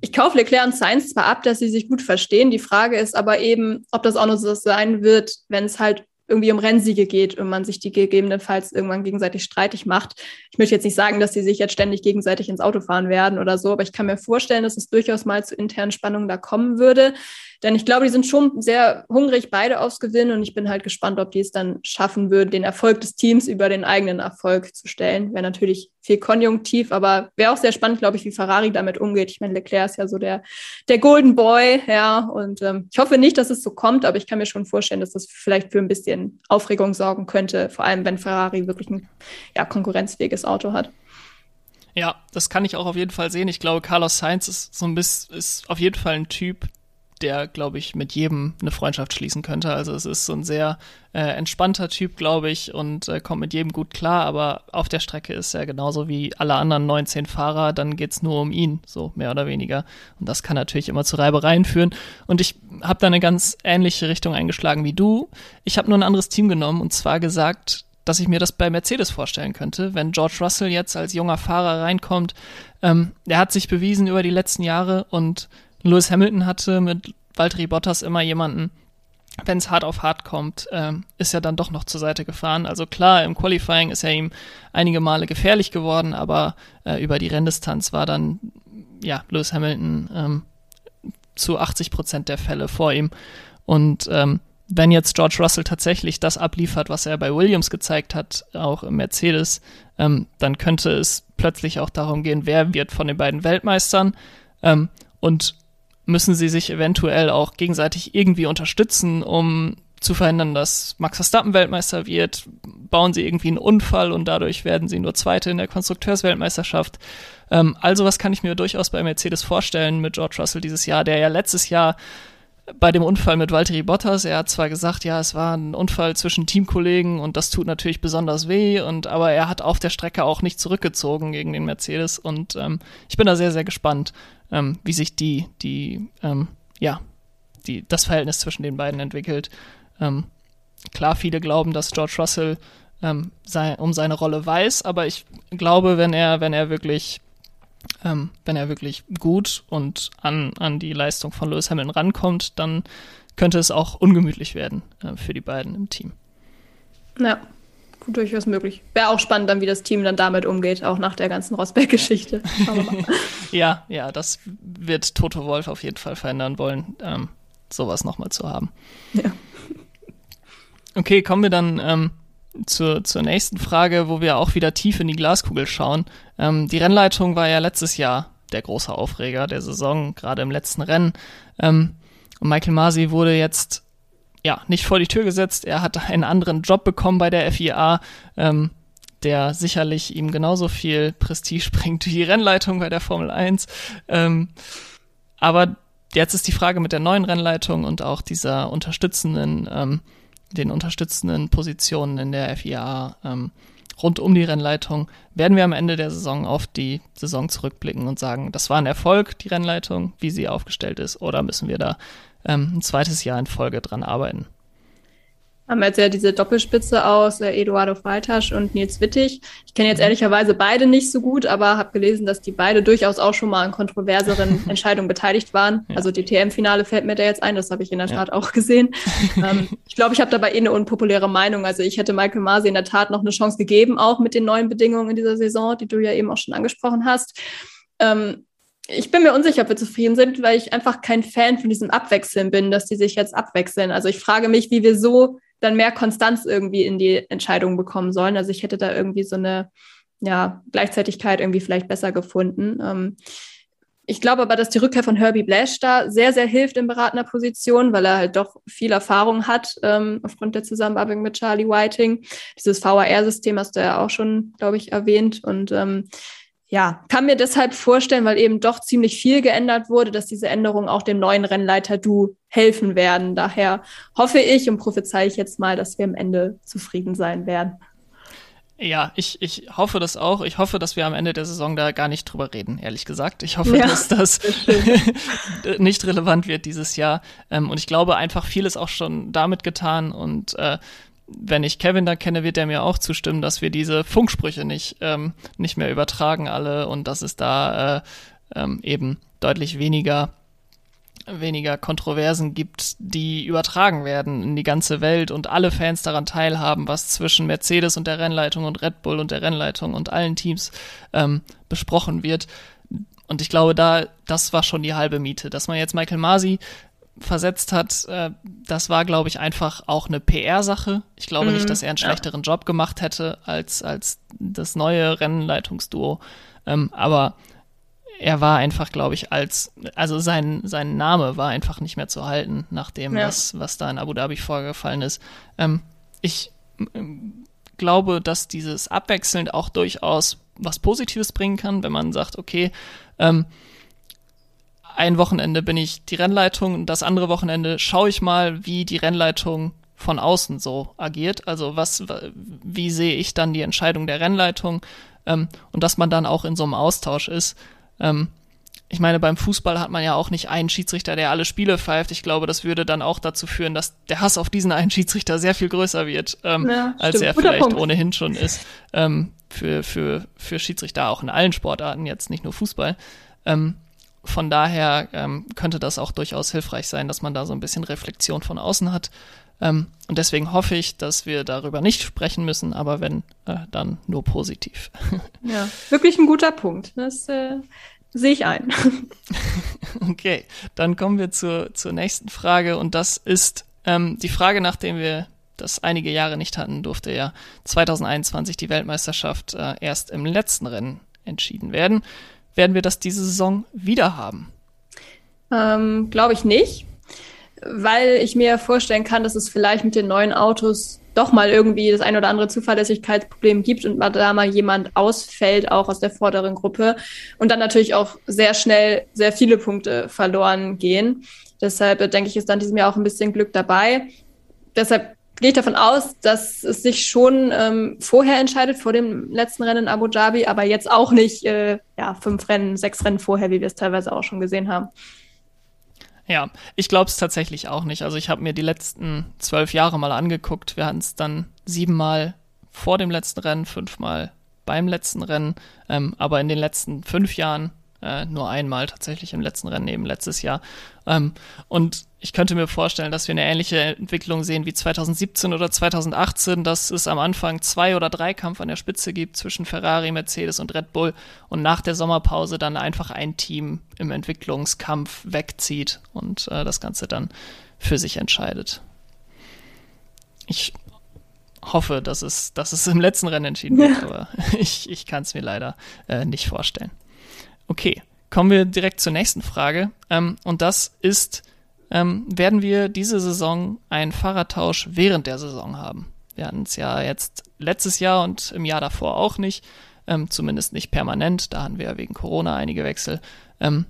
ich kaufe Leclerc und Sainz zwar ab, dass sie sich gut verstehen. Die Frage ist aber eben, ob das auch nur so sein wird, wenn es halt irgendwie um Rennsiege geht und man sich die gegebenenfalls irgendwann gegenseitig streitig macht. Ich möchte jetzt nicht sagen, dass sie sich jetzt ständig gegenseitig ins Auto fahren werden oder so, aber ich kann mir vorstellen, dass es durchaus mal zu internen Spannungen da kommen würde. Denn ich glaube, die sind schon sehr hungrig, beide aufs Gewinnen. Und ich bin halt gespannt, ob die es dann schaffen würden, den Erfolg des Teams über den eigenen Erfolg zu stellen. Wäre natürlich viel konjunktiv, aber wäre auch sehr spannend, glaube ich, wie Ferrari damit umgeht. Ich meine, Leclerc ist ja so der, der Golden Boy, ja. Und ähm, ich hoffe nicht, dass es so kommt, aber ich kann mir schon vorstellen, dass das vielleicht für ein bisschen Aufregung sorgen könnte, vor allem wenn Ferrari wirklich ein ja, konkurrenzfähiges Auto hat. Ja, das kann ich auch auf jeden Fall sehen. Ich glaube, Carlos Sainz ist so ein bisschen, ist auf jeden Fall ein Typ, der, glaube ich, mit jedem eine Freundschaft schließen könnte. Also es ist so ein sehr äh, entspannter Typ, glaube ich, und äh, kommt mit jedem gut klar, aber auf der Strecke ist er genauso wie alle anderen 19 Fahrer, dann geht's nur um ihn, so mehr oder weniger. Und das kann natürlich immer zu Reibereien führen. Und ich habe da eine ganz ähnliche Richtung eingeschlagen wie du. Ich habe nur ein anderes Team genommen und zwar gesagt, dass ich mir das bei Mercedes vorstellen könnte, wenn George Russell jetzt als junger Fahrer reinkommt. Ähm, er hat sich bewiesen über die letzten Jahre und Lewis Hamilton hatte mit Valtteri Bottas immer jemanden, wenn es hart auf hart kommt, ähm, ist er dann doch noch zur Seite gefahren. Also klar, im Qualifying ist er ihm einige Male gefährlich geworden, aber äh, über die Renndistanz war dann ja Lewis Hamilton ähm, zu 80 Prozent der Fälle vor ihm. Und ähm, wenn jetzt George Russell tatsächlich das abliefert, was er bei Williams gezeigt hat, auch im Mercedes, ähm, dann könnte es plötzlich auch darum gehen, wer wird von den beiden Weltmeistern ähm, und müssen sie sich eventuell auch gegenseitig irgendwie unterstützen, um zu verhindern, dass Max Verstappen Weltmeister wird, bauen sie irgendwie einen Unfall und dadurch werden sie nur Zweite in der Konstrukteursweltmeisterschaft. Ähm, also was kann ich mir durchaus bei Mercedes vorstellen mit George Russell dieses Jahr, der ja letztes Jahr bei dem Unfall mit Valtteri Bottas, er hat zwar gesagt, ja, es war ein Unfall zwischen Teamkollegen und das tut natürlich besonders weh, und aber er hat auf der Strecke auch nicht zurückgezogen gegen den Mercedes und ähm, ich bin da sehr, sehr gespannt, ähm, wie sich die, die, ähm, ja, die, das Verhältnis zwischen den beiden entwickelt. Ähm, klar, viele glauben, dass George Russell ähm, sei, um seine Rolle weiß, aber ich glaube, wenn er, wenn er wirklich ähm, wenn er wirklich gut und an, an die Leistung von Lewis Hamilton rankommt, dann könnte es auch ungemütlich werden äh, für die beiden im Team. Ja, gut, durchaus möglich. Wäre auch spannend dann, wie das Team dann damit umgeht, auch nach der ganzen Rosberg-Geschichte. ja, ja, das wird Toto Wolf auf jeden Fall verändern wollen, ähm, sowas nochmal zu haben. Ja. Okay, kommen wir dann ähm, zur, zur nächsten Frage, wo wir auch wieder tief in die Glaskugel schauen. Ähm, die Rennleitung war ja letztes Jahr der große Aufreger der Saison, gerade im letzten Rennen. Ähm, und Michael Masi wurde jetzt ja nicht vor die Tür gesetzt. Er hat einen anderen Job bekommen bei der FIA, ähm, der sicherlich ihm genauso viel Prestige bringt wie die Rennleitung bei der Formel 1. Ähm, aber jetzt ist die Frage mit der neuen Rennleitung und auch dieser unterstützenden ähm, den unterstützenden Positionen in der FIA ähm, rund um die Rennleitung, werden wir am Ende der Saison auf die Saison zurückblicken und sagen, das war ein Erfolg, die Rennleitung, wie sie aufgestellt ist, oder müssen wir da ähm, ein zweites Jahr in Folge dran arbeiten? Haben jetzt ja diese Doppelspitze aus äh, Eduardo Freitasch und Nils Wittig. Ich kenne jetzt mhm. ehrlicherweise beide nicht so gut, aber habe gelesen, dass die beide durchaus auch schon mal an kontroverseren Entscheidungen beteiligt waren. Ja. Also die TM-Finale fällt mir da jetzt ein, das habe ich in der Tat ja. auch gesehen. ähm, ich glaube, ich habe dabei eh eine unpopuläre Meinung. Also ich hätte Michael Masi in der Tat noch eine Chance gegeben, auch mit den neuen Bedingungen in dieser Saison, die du ja eben auch schon angesprochen hast. Ähm, ich bin mir unsicher, ob wir zufrieden sind, weil ich einfach kein Fan von diesem Abwechseln bin, dass die sich jetzt abwechseln. Also ich frage mich, wie wir so dann mehr Konstanz irgendwie in die Entscheidung bekommen sollen. Also ich hätte da irgendwie so eine ja, Gleichzeitigkeit irgendwie vielleicht besser gefunden. Ähm, ich glaube aber, dass die Rückkehr von Herbie Blash da sehr, sehr hilft in beratender Position, weil er halt doch viel Erfahrung hat ähm, aufgrund der Zusammenarbeit mit Charlie Whiting. Dieses VAR-System hast du ja auch schon, glaube ich, erwähnt. Und ähm, ja, kann mir deshalb vorstellen, weil eben doch ziemlich viel geändert wurde, dass diese Änderungen auch dem neuen Rennleiter Du helfen werden. Daher hoffe ich und prophezei ich jetzt mal, dass wir am Ende zufrieden sein werden. Ja, ich, ich hoffe das auch. Ich hoffe, dass wir am Ende der Saison da gar nicht drüber reden, ehrlich gesagt. Ich hoffe, ja, dass das nicht relevant wird dieses Jahr. Ähm, und ich glaube einfach, viel ist auch schon damit getan und äh, wenn ich Kevin da kenne, wird er mir auch zustimmen, dass wir diese Funksprüche nicht, ähm, nicht mehr übertragen alle und dass es da äh, ähm, eben deutlich weniger weniger Kontroversen gibt, die übertragen werden in die ganze Welt und alle Fans daran teilhaben, was zwischen Mercedes und der Rennleitung und Red Bull und der Rennleitung und allen Teams ähm, besprochen wird. Und ich glaube, da, das war schon die halbe Miete, dass man jetzt Michael Masi versetzt hat, äh, das war, glaube ich, einfach auch eine PR-Sache. Ich glaube mhm, nicht, dass er einen schlechteren ja. Job gemacht hätte als, als das neue Rennleitungsduo. Ähm, aber er war einfach, glaube ich, als, also sein, sein Name war einfach nicht mehr zu halten, nach dem, ja. was, was da in Abu Dhabi vorgefallen ist. Ähm, ich glaube, dass dieses abwechselnd auch durchaus was Positives bringen kann, wenn man sagt, okay, ähm, ein Wochenende bin ich die Rennleitung und das andere Wochenende schaue ich mal, wie die Rennleitung von außen so agiert. Also was, wie sehe ich dann die Entscheidung der Rennleitung ähm, und dass man dann auch in so einem Austausch ist. Ähm, ich meine, beim Fußball hat man ja auch nicht einen Schiedsrichter, der alle Spiele pfeift. Ich glaube, das würde dann auch dazu führen, dass der Hass auf diesen einen Schiedsrichter sehr viel größer wird, ähm, ja, als er Guter vielleicht Punkt. ohnehin schon ist. Ähm, für, für, für Schiedsrichter auch in allen Sportarten, jetzt nicht nur Fußball. Ähm, von daher ähm, könnte das auch durchaus hilfreich sein, dass man da so ein bisschen Reflexion von außen hat. Ähm, und deswegen hoffe ich, dass wir darüber nicht sprechen müssen, aber wenn, äh, dann nur positiv. Ja, wirklich ein guter Punkt. Das äh, sehe ich ein. okay, dann kommen wir zur, zur nächsten Frage und das ist ähm, die Frage, nachdem wir das einige Jahre nicht hatten, durfte ja 2021 die Weltmeisterschaft äh, erst im letzten Rennen entschieden werden. Werden wir das diese Saison wieder haben? Ähm, Glaube ich nicht, weil ich mir vorstellen kann, dass es vielleicht mit den neuen Autos doch mal irgendwie das ein oder andere Zuverlässigkeitsproblem gibt und da mal jemand ausfällt, auch aus der vorderen Gruppe und dann natürlich auch sehr schnell sehr viele Punkte verloren gehen. Deshalb äh, denke ich, ist dann diesem Jahr auch ein bisschen Glück dabei. Deshalb gehe ich davon aus, dass es sich schon ähm, vorher entscheidet, vor dem letzten Rennen in Abu Dhabi, aber jetzt auch nicht äh, ja, fünf Rennen, sechs Rennen vorher, wie wir es teilweise auch schon gesehen haben. Ja, ich glaube es tatsächlich auch nicht. Also ich habe mir die letzten zwölf Jahre mal angeguckt. Wir hatten es dann siebenmal vor dem letzten Rennen, fünfmal beim letzten Rennen. Ähm, aber in den letzten fünf Jahren äh, nur einmal tatsächlich im letzten Rennen eben letztes Jahr. Ähm, und ich könnte mir vorstellen, dass wir eine ähnliche Entwicklung sehen wie 2017 oder 2018, dass es am Anfang zwei oder drei Kampf an der Spitze gibt zwischen Ferrari, Mercedes und Red Bull und nach der Sommerpause dann einfach ein Team im Entwicklungskampf wegzieht und äh, das Ganze dann für sich entscheidet. Ich hoffe, dass es, dass es im letzten Rennen entschieden wird, ja. aber ich, ich kann es mir leider äh, nicht vorstellen. Okay, kommen wir direkt zur nächsten Frage. Ähm, und das ist, ähm, werden wir diese Saison einen Fahrradtausch während der Saison haben? Wir hatten es ja jetzt letztes Jahr und im Jahr davor auch nicht, ähm, zumindest nicht permanent. Da hatten wir ja wegen Corona einige Wechsel. Ähm,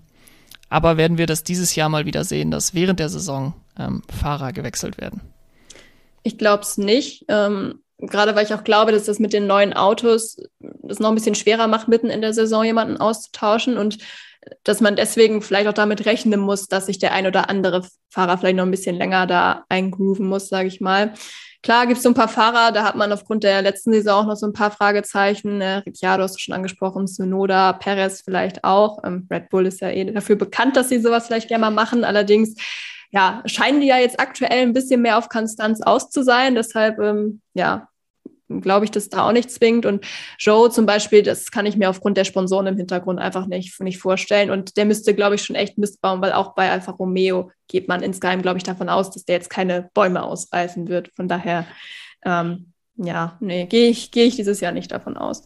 aber werden wir das dieses Jahr mal wieder sehen, dass während der Saison ähm, Fahrer gewechselt werden? Ich glaube es nicht. Ähm, gerade weil ich auch glaube, dass das mit den neuen Autos das noch ein bisschen schwerer macht, mitten in der Saison jemanden auszutauschen und dass man deswegen vielleicht auch damit rechnen muss, dass sich der ein oder andere Fahrer vielleicht noch ein bisschen länger da eingrooven muss, sage ich mal. Klar gibt es so ein paar Fahrer, da hat man aufgrund der letzten Saison auch noch so ein paar Fragezeichen. Äh, Ricciardo hast du schon angesprochen, Sonoda, Perez vielleicht auch. Ähm, Red Bull ist ja eh dafür bekannt, dass sie sowas vielleicht gerne mal machen. Allerdings ja, scheinen die ja jetzt aktuell ein bisschen mehr auf Konstanz aus zu sein. Deshalb, ähm, ja, glaube ich, das da auch nicht zwingt. Und Joe zum Beispiel, das kann ich mir aufgrund der Sponsoren im Hintergrund einfach nicht, nicht vorstellen. Und der müsste, glaube ich, schon echt Mist bauen, weil auch bei Alfa Romeo geht man insgeheim, glaube ich, davon aus, dass der jetzt keine Bäume ausreißen wird. Von daher, ähm, ja, nee, gehe ich, gehe ich dieses Jahr nicht davon aus.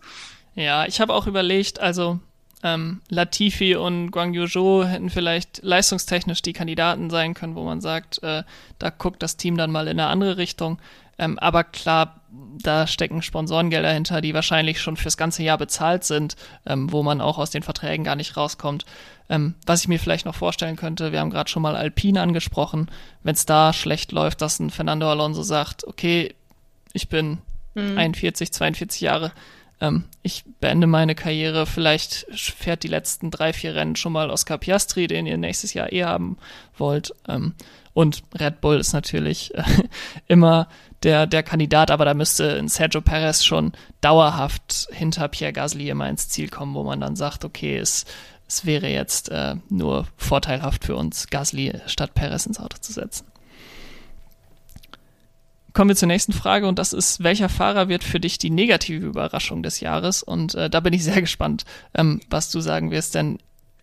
Ja, ich habe auch überlegt, also ähm, Latifi und Guang Zhou hätten vielleicht leistungstechnisch die Kandidaten sein können, wo man sagt, äh, da guckt das Team dann mal in eine andere Richtung. Ähm, aber klar, da stecken Sponsorengelder hinter, die wahrscheinlich schon fürs ganze Jahr bezahlt sind, ähm, wo man auch aus den Verträgen gar nicht rauskommt. Ähm, was ich mir vielleicht noch vorstellen könnte, wir haben gerade schon mal Alpine angesprochen, wenn es da schlecht läuft, dass ein Fernando Alonso sagt, okay, ich bin hm. 41, 42 Jahre, ähm, ich beende meine Karriere, vielleicht fährt die letzten drei, vier Rennen schon mal Oscar Piastri, den ihr nächstes Jahr eh haben wollt. Ähm, und Red Bull ist natürlich äh, immer der, der Kandidat, aber da müsste Sergio Perez schon dauerhaft hinter Pierre Gasly immer ins Ziel kommen, wo man dann sagt, okay, es, es wäre jetzt äh, nur vorteilhaft für uns, Gasly statt Perez ins Auto zu setzen. Kommen wir zur nächsten Frage und das ist, welcher Fahrer wird für dich die negative Überraschung des Jahres? Und äh, da bin ich sehr gespannt, ähm, was du sagen wirst, denn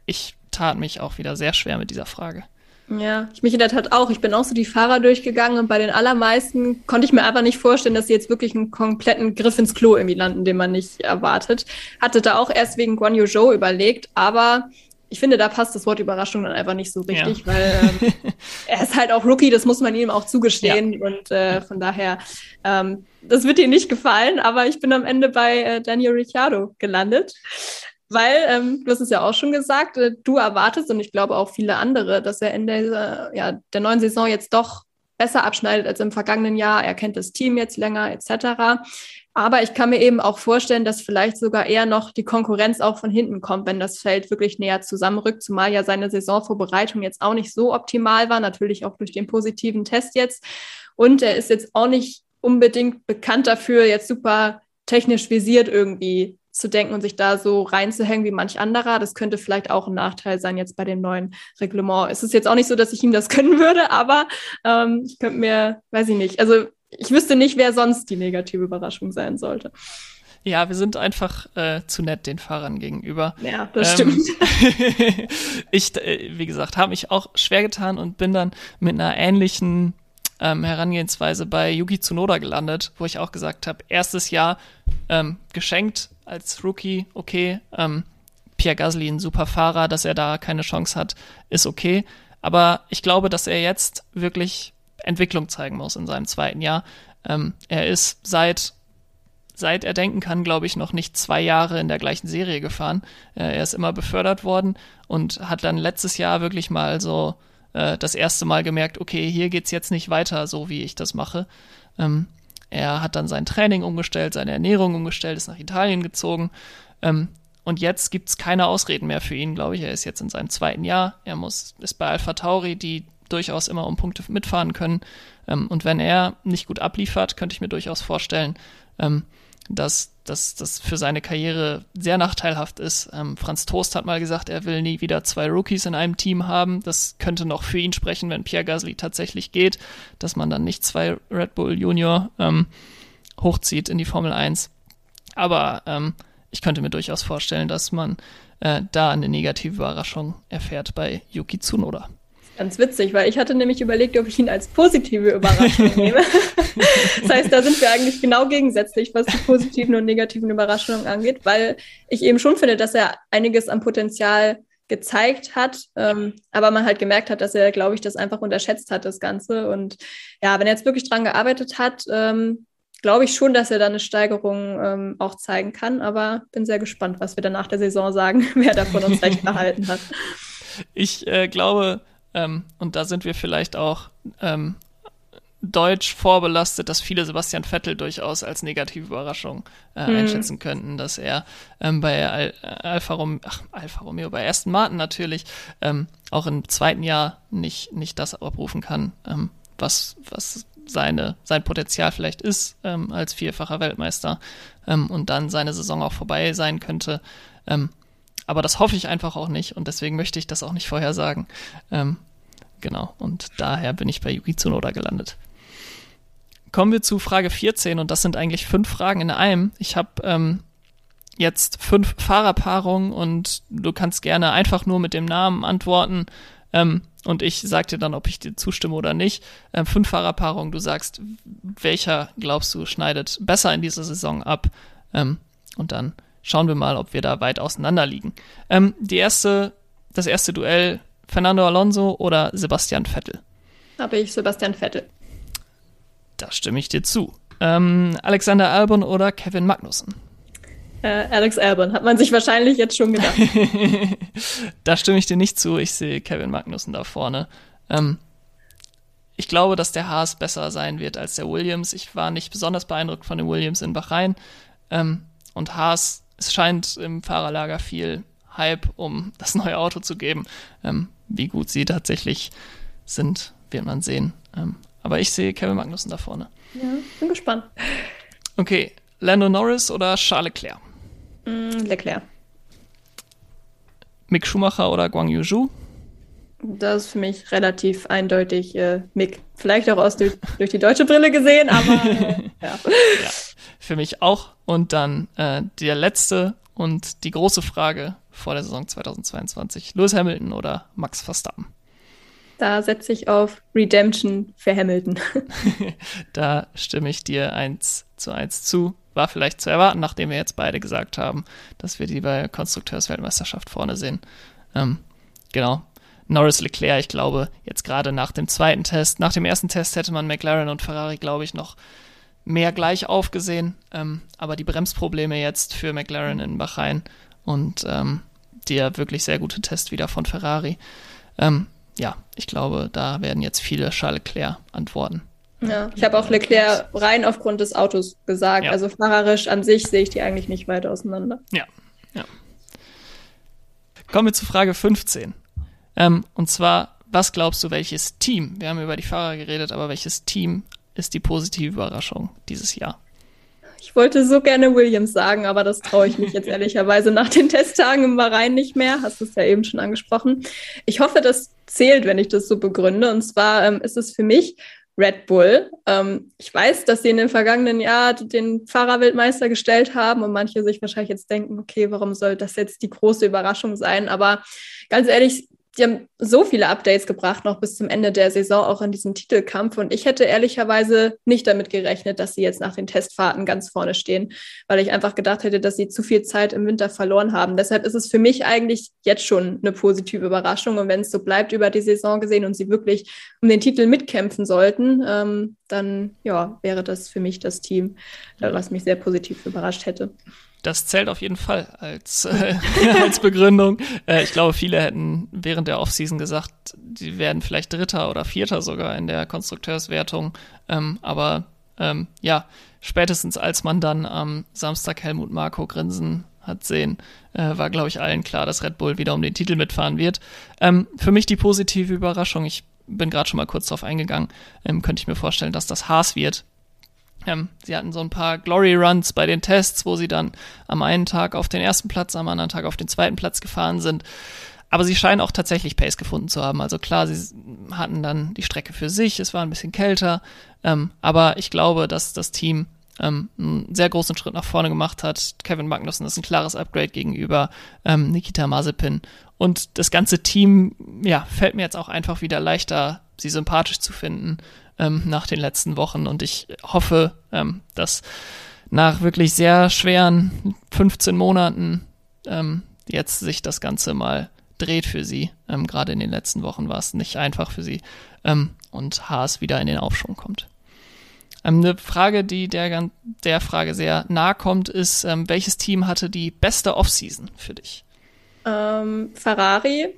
ich tat mich auch wieder sehr schwer mit dieser Frage. Ja, ich mich in der Tat auch. Ich bin auch so die Fahrer durchgegangen und bei den allermeisten konnte ich mir einfach nicht vorstellen, dass sie jetzt wirklich einen kompletten Griff ins Klo irgendwie landen, den man nicht erwartet. Hatte da auch erst wegen Guan Yu Zhou überlegt, aber ich finde, da passt das Wort Überraschung dann einfach nicht so richtig, ja. weil ähm, er ist halt auch Rookie, das muss man ihm auch zugestehen. Ja. Und äh, von daher, ähm, das wird ihm nicht gefallen, aber ich bin am Ende bei äh, Daniel Ricciardo gelandet weil, ähm, du hast es ja auch schon gesagt, äh, du erwartest und ich glaube auch viele andere, dass er in der, ja, der neuen Saison jetzt doch besser abschneidet als im vergangenen Jahr. Er kennt das Team jetzt länger etc. Aber ich kann mir eben auch vorstellen, dass vielleicht sogar eher noch die Konkurrenz auch von hinten kommt, wenn das Feld wirklich näher zusammenrückt, zumal ja seine Saisonvorbereitung jetzt auch nicht so optimal war, natürlich auch durch den positiven Test jetzt. Und er ist jetzt auch nicht unbedingt bekannt dafür, jetzt super technisch visiert irgendwie zu denken und sich da so reinzuhängen wie manch anderer. Das könnte vielleicht auch ein Nachteil sein jetzt bei dem neuen Reglement. Es ist jetzt auch nicht so, dass ich ihm das können würde, aber ähm, ich könnte mir, weiß ich nicht, also ich wüsste nicht, wer sonst die negative Überraschung sein sollte. Ja, wir sind einfach äh, zu nett den Fahrern gegenüber. Ja, das ähm, stimmt. ich, äh, wie gesagt, habe mich auch schwer getan und bin dann mit einer ähnlichen ähm, Herangehensweise bei Yuki Tsunoda gelandet, wo ich auch gesagt habe, erstes Jahr ähm, geschenkt als Rookie, okay. Ähm, Pierre Gasly, ein super Fahrer, dass er da keine Chance hat, ist okay. Aber ich glaube, dass er jetzt wirklich Entwicklung zeigen muss in seinem zweiten Jahr. Ähm, er ist seit seit er denken kann, glaube ich, noch nicht zwei Jahre in der gleichen Serie gefahren. Äh, er ist immer befördert worden und hat dann letztes Jahr wirklich mal so äh, das erste Mal gemerkt, okay, hier geht's jetzt nicht weiter, so wie ich das mache. Ähm, er hat dann sein Training umgestellt, seine Ernährung umgestellt, ist nach Italien gezogen. Ähm, und jetzt gibt's keine Ausreden mehr für ihn, glaube ich. Er ist jetzt in seinem zweiten Jahr. Er muss, ist bei Alpha Tauri, die durchaus immer um Punkte mitfahren können. Ähm, und wenn er nicht gut abliefert, könnte ich mir durchaus vorstellen, ähm, dass das für seine Karriere sehr nachteilhaft ist. Ähm, Franz Toast hat mal gesagt, er will nie wieder zwei Rookies in einem Team haben. Das könnte noch für ihn sprechen, wenn Pierre Gasly tatsächlich geht, dass man dann nicht zwei Red Bull Junior ähm, hochzieht in die Formel 1. Aber ähm, ich könnte mir durchaus vorstellen, dass man äh, da eine negative Überraschung erfährt bei Yuki Tsunoda. Ganz witzig, weil ich hatte nämlich überlegt, ob ich ihn als positive Überraschung nehme. das heißt, da sind wir eigentlich genau gegensätzlich, was die positiven und negativen Überraschungen angeht, weil ich eben schon finde, dass er einiges an Potenzial gezeigt hat, ähm, aber man halt gemerkt hat, dass er, glaube ich, das einfach unterschätzt hat, das Ganze. Und ja, wenn er jetzt wirklich dran gearbeitet hat, ähm, glaube ich schon, dass er da eine Steigerung ähm, auch zeigen kann. Aber bin sehr gespannt, was wir dann nach der Saison sagen, wer davon uns recht behalten hat. Ich äh, glaube, ähm, und da sind wir vielleicht auch ähm, deutsch vorbelastet, dass viele Sebastian Vettel durchaus als negative Überraschung äh, mhm. einschätzen könnten, dass er ähm, bei Al Alfa, Romeo, ach, Alfa Romeo, bei Aston Martin natürlich ähm, auch im zweiten Jahr nicht, nicht das abrufen kann, ähm, was, was seine, sein Potenzial vielleicht ist ähm, als vierfacher Weltmeister ähm, und dann seine Saison auch vorbei sein könnte. Aber das hoffe ich einfach auch nicht und deswegen möchte ich das auch nicht vorhersagen. Ähm, genau, und daher bin ich bei Yuki Tsunoda gelandet. Kommen wir zu Frage 14 und das sind eigentlich fünf Fragen in einem. Ich habe ähm, jetzt fünf Fahrerpaarungen und du kannst gerne einfach nur mit dem Namen antworten ähm, und ich sag dir dann, ob ich dir zustimme oder nicht. Ähm, fünf Fahrerpaarungen, du sagst, welcher glaubst du schneidet besser in dieser Saison ab ähm, und dann schauen wir mal, ob wir da weit auseinander liegen. Ähm, die erste, das erste Duell, Fernando Alonso oder Sebastian Vettel? Habe ich Sebastian Vettel. Da stimme ich dir zu. Ähm, Alexander Albon oder Kevin Magnussen? Äh, Alex Albon, hat man sich wahrscheinlich jetzt schon gedacht. da stimme ich dir nicht zu. Ich sehe Kevin Magnussen da vorne. Ähm, ich glaube, dass der Haas besser sein wird als der Williams. Ich war nicht besonders beeindruckt von den Williams in Bahrain. Ähm, und Haas es scheint im Fahrerlager viel Hype um das neue Auto zu geben. Ähm, wie gut sie tatsächlich sind, wird man sehen. Ähm, aber ich sehe Kevin Magnussen da vorne. Ja, bin gespannt. Okay, Lando Norris oder Charles Leclerc? Mm, Leclerc. Mick Schumacher oder Guang Yuzhu? Das ist für mich relativ eindeutig äh, Mick. Vielleicht auch aus durch, durch die deutsche Brille gesehen, aber äh, ja. ja für mich auch. Und dann äh, der letzte und die große Frage vor der Saison 2022. Lewis Hamilton oder Max Verstappen? Da setze ich auf Redemption für Hamilton. da stimme ich dir eins zu eins zu. War vielleicht zu erwarten, nachdem wir jetzt beide gesagt haben, dass wir die bei Konstrukteursweltmeisterschaft vorne sehen. Ähm, genau. Norris Leclerc, ich glaube, jetzt gerade nach dem zweiten Test, nach dem ersten Test hätte man McLaren und Ferrari, glaube ich, noch mehr gleich aufgesehen. Ähm, aber die Bremsprobleme jetzt für McLaren in Bahrain und ähm, der wirklich sehr gute Test wieder von Ferrari. Ähm, ja, ich glaube, da werden jetzt viele Charles Leclerc antworten. Ja, ich habe auch Leclerc rein aufgrund des Autos gesagt. Ja. Also fahrerisch an sich sehe ich die eigentlich nicht weit auseinander. Ja, ja. Kommen wir zu Frage 15. Ähm, und zwar, was glaubst du, welches Team, wir haben über die Fahrer geredet, aber welches Team ist die positive Überraschung dieses Jahr? Ich wollte so gerne Williams sagen, aber das traue ich mich jetzt ehrlicherweise nach den Testtagen im Bahrain nicht mehr. Hast du es ja eben schon angesprochen. Ich hoffe, das zählt, wenn ich das so begründe. Und zwar ähm, ist es für mich Red Bull. Ähm, ich weiß, dass sie in dem vergangenen Jahr den Fahrerweltmeister gestellt haben und manche sich wahrscheinlich jetzt denken, okay, warum soll das jetzt die große Überraschung sein? Aber ganz ehrlich, die haben so viele Updates gebracht, noch bis zum Ende der Saison, auch in diesem Titelkampf. Und ich hätte ehrlicherweise nicht damit gerechnet, dass sie jetzt nach den Testfahrten ganz vorne stehen, weil ich einfach gedacht hätte, dass sie zu viel Zeit im Winter verloren haben. Deshalb ist es für mich eigentlich jetzt schon eine positive Überraschung. Und wenn es so bleibt über die Saison gesehen und sie wirklich um den Titel mitkämpfen sollten, ähm, dann ja, wäre das für mich das Team, was mich sehr positiv überrascht hätte. Das zählt auf jeden Fall als, äh, als Begründung. Äh, ich glaube, viele hätten während der Offseason gesagt, die werden vielleicht Dritter oder Vierter sogar in der Konstrukteurswertung. Ähm, aber ähm, ja, spätestens als man dann am Samstag Helmut Marko grinsen hat sehen, äh, war, glaube ich, allen klar, dass Red Bull wieder um den Titel mitfahren wird. Ähm, für mich die positive Überraschung, ich bin gerade schon mal kurz darauf eingegangen, ähm, könnte ich mir vorstellen, dass das Haas wird. Ähm, sie hatten so ein paar Glory Runs bei den Tests, wo sie dann am einen Tag auf den ersten Platz, am anderen Tag auf den zweiten Platz gefahren sind. Aber sie scheinen auch tatsächlich Pace gefunden zu haben. Also klar, sie hatten dann die Strecke für sich, es war ein bisschen kälter, ähm, aber ich glaube, dass das Team ähm, einen sehr großen Schritt nach vorne gemacht hat. Kevin Magnussen ist ein klares Upgrade gegenüber ähm, Nikita Mazepin. Und das ganze Team, ja, fällt mir jetzt auch einfach wieder leichter, sie sympathisch zu finden ähm, nach den letzten Wochen. Und ich hoffe, ähm, dass nach wirklich sehr schweren 15 Monaten ähm, jetzt sich das Ganze mal dreht für sie. Ähm, Gerade in den letzten Wochen war es nicht einfach für sie ähm, und Haas wieder in den Aufschwung kommt. Ähm, eine Frage, die der, der Frage sehr nahe kommt, ist, ähm, welches Team hatte die beste Offseason für dich? Ähm, Ferrari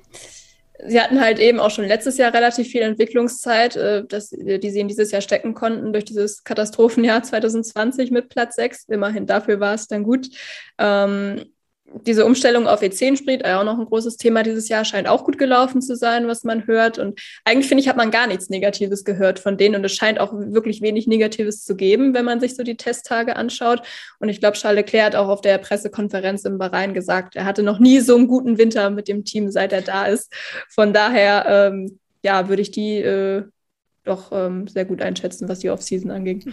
sie hatten halt eben auch schon letztes Jahr relativ viel Entwicklungszeit, äh, dass, die sie in dieses Jahr stecken konnten durch dieses Katastrophenjahr 2020 mit Platz 6. Immerhin dafür war es dann gut. Ähm, diese Umstellung auf E10-Sprit, auch noch ein großes Thema dieses Jahr, scheint auch gut gelaufen zu sein, was man hört. Und eigentlich finde ich, hat man gar nichts Negatives gehört von denen. Und es scheint auch wirklich wenig Negatives zu geben, wenn man sich so die Testtage anschaut. Und ich glaube, Charles Leclerc hat auch auf der Pressekonferenz im Bahrain gesagt, er hatte noch nie so einen guten Winter mit dem Team, seit er da ist. Von daher, ähm, ja, würde ich die äh, doch ähm, sehr gut einschätzen, was die Offseason angeht.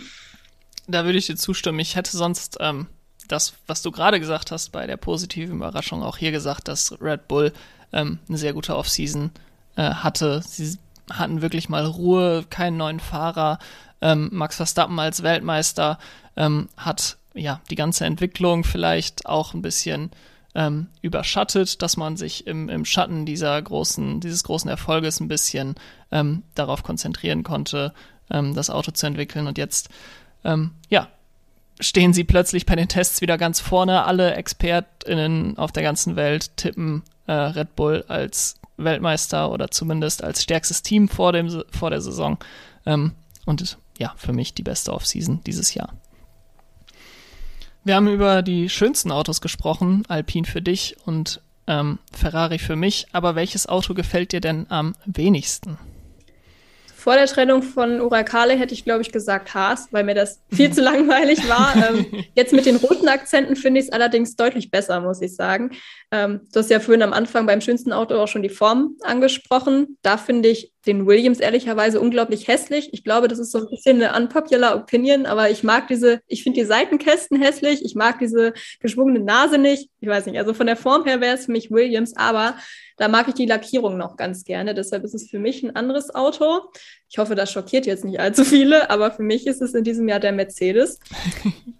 Da würde ich dir zustimmen. Ich hätte sonst ähm, das, was du gerade gesagt hast, bei der positiven Überraschung auch hier gesagt, dass Red Bull ähm, eine sehr gute Offseason äh, hatte. Sie hatten wirklich mal Ruhe, keinen neuen Fahrer. Ähm, Max Verstappen als Weltmeister ähm, hat ja die ganze Entwicklung vielleicht auch ein bisschen ähm, überschattet, dass man sich im, im Schatten dieser großen, dieses großen Erfolges ein bisschen ähm, darauf konzentrieren konnte, ähm, das Auto zu entwickeln. Und jetzt, ähm, ja, stehen sie plötzlich bei den Tests wieder ganz vorne. Alle ExpertInnen auf der ganzen Welt tippen äh, Red Bull als Weltmeister oder zumindest als stärkstes Team vor, dem, vor der Saison. Ähm, und ja, für mich die beste Offseason dieses Jahr. Wir haben über die schönsten Autos gesprochen, Alpine für dich und ähm, Ferrari für mich. Aber welches Auto gefällt dir denn am wenigsten? Vor der Trennung von Urakale hätte ich, glaube ich, gesagt Haas, weil mir das viel zu langweilig war. ähm, jetzt mit den roten Akzenten finde ich es allerdings deutlich besser, muss ich sagen. Ähm, du hast ja vorhin am Anfang beim schönsten Auto auch schon die Form angesprochen. Da finde ich den Williams ehrlicherweise unglaublich hässlich. Ich glaube, das ist so ein bisschen eine unpopular Opinion, aber ich mag diese, ich finde die Seitenkästen hässlich. Ich mag diese geschwungene Nase nicht. Ich weiß nicht, also von der Form her wäre es für mich Williams, aber da mag ich die Lackierung noch ganz gerne. Deshalb ist es für mich ein anderes Auto. Ich hoffe, das schockiert jetzt nicht allzu viele, aber für mich ist es in diesem Jahr der Mercedes.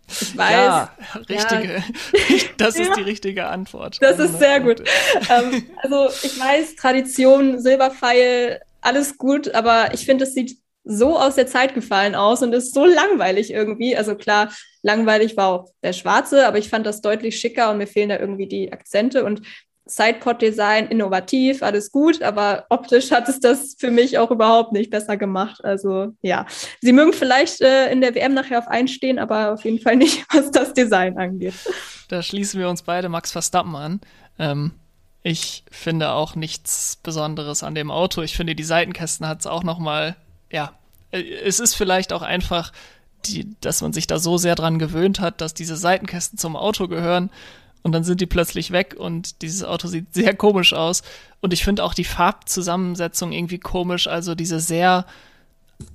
Ich weiß. Ja, richtige. Ja. Das ist ja. die richtige Antwort. Das ist sehr gut. ähm, also ich weiß, Tradition, Silberpfeil, alles gut, aber ich finde, es sieht so aus der Zeit gefallen aus und ist so langweilig irgendwie. Also klar, Langweilig war auch der schwarze, aber ich fand das deutlich schicker und mir fehlen da irgendwie die Akzente und Sidepod-Design, innovativ, alles gut, aber optisch hat es das für mich auch überhaupt nicht besser gemacht. Also ja, sie mögen vielleicht äh, in der WM nachher auf einstehen, aber auf jeden Fall nicht, was das Design angeht. Da schließen wir uns beide Max Verstappen an. Ähm, ich finde auch nichts Besonderes an dem Auto. Ich finde, die Seitenkästen hat es auch noch mal, ja, äh, es ist vielleicht auch einfach, die, dass man sich da so sehr dran gewöhnt hat, dass diese Seitenkästen zum Auto gehören und dann sind die plötzlich weg und dieses Auto sieht sehr komisch aus. Und ich finde auch die Farbzusammensetzung irgendwie komisch, also diese sehr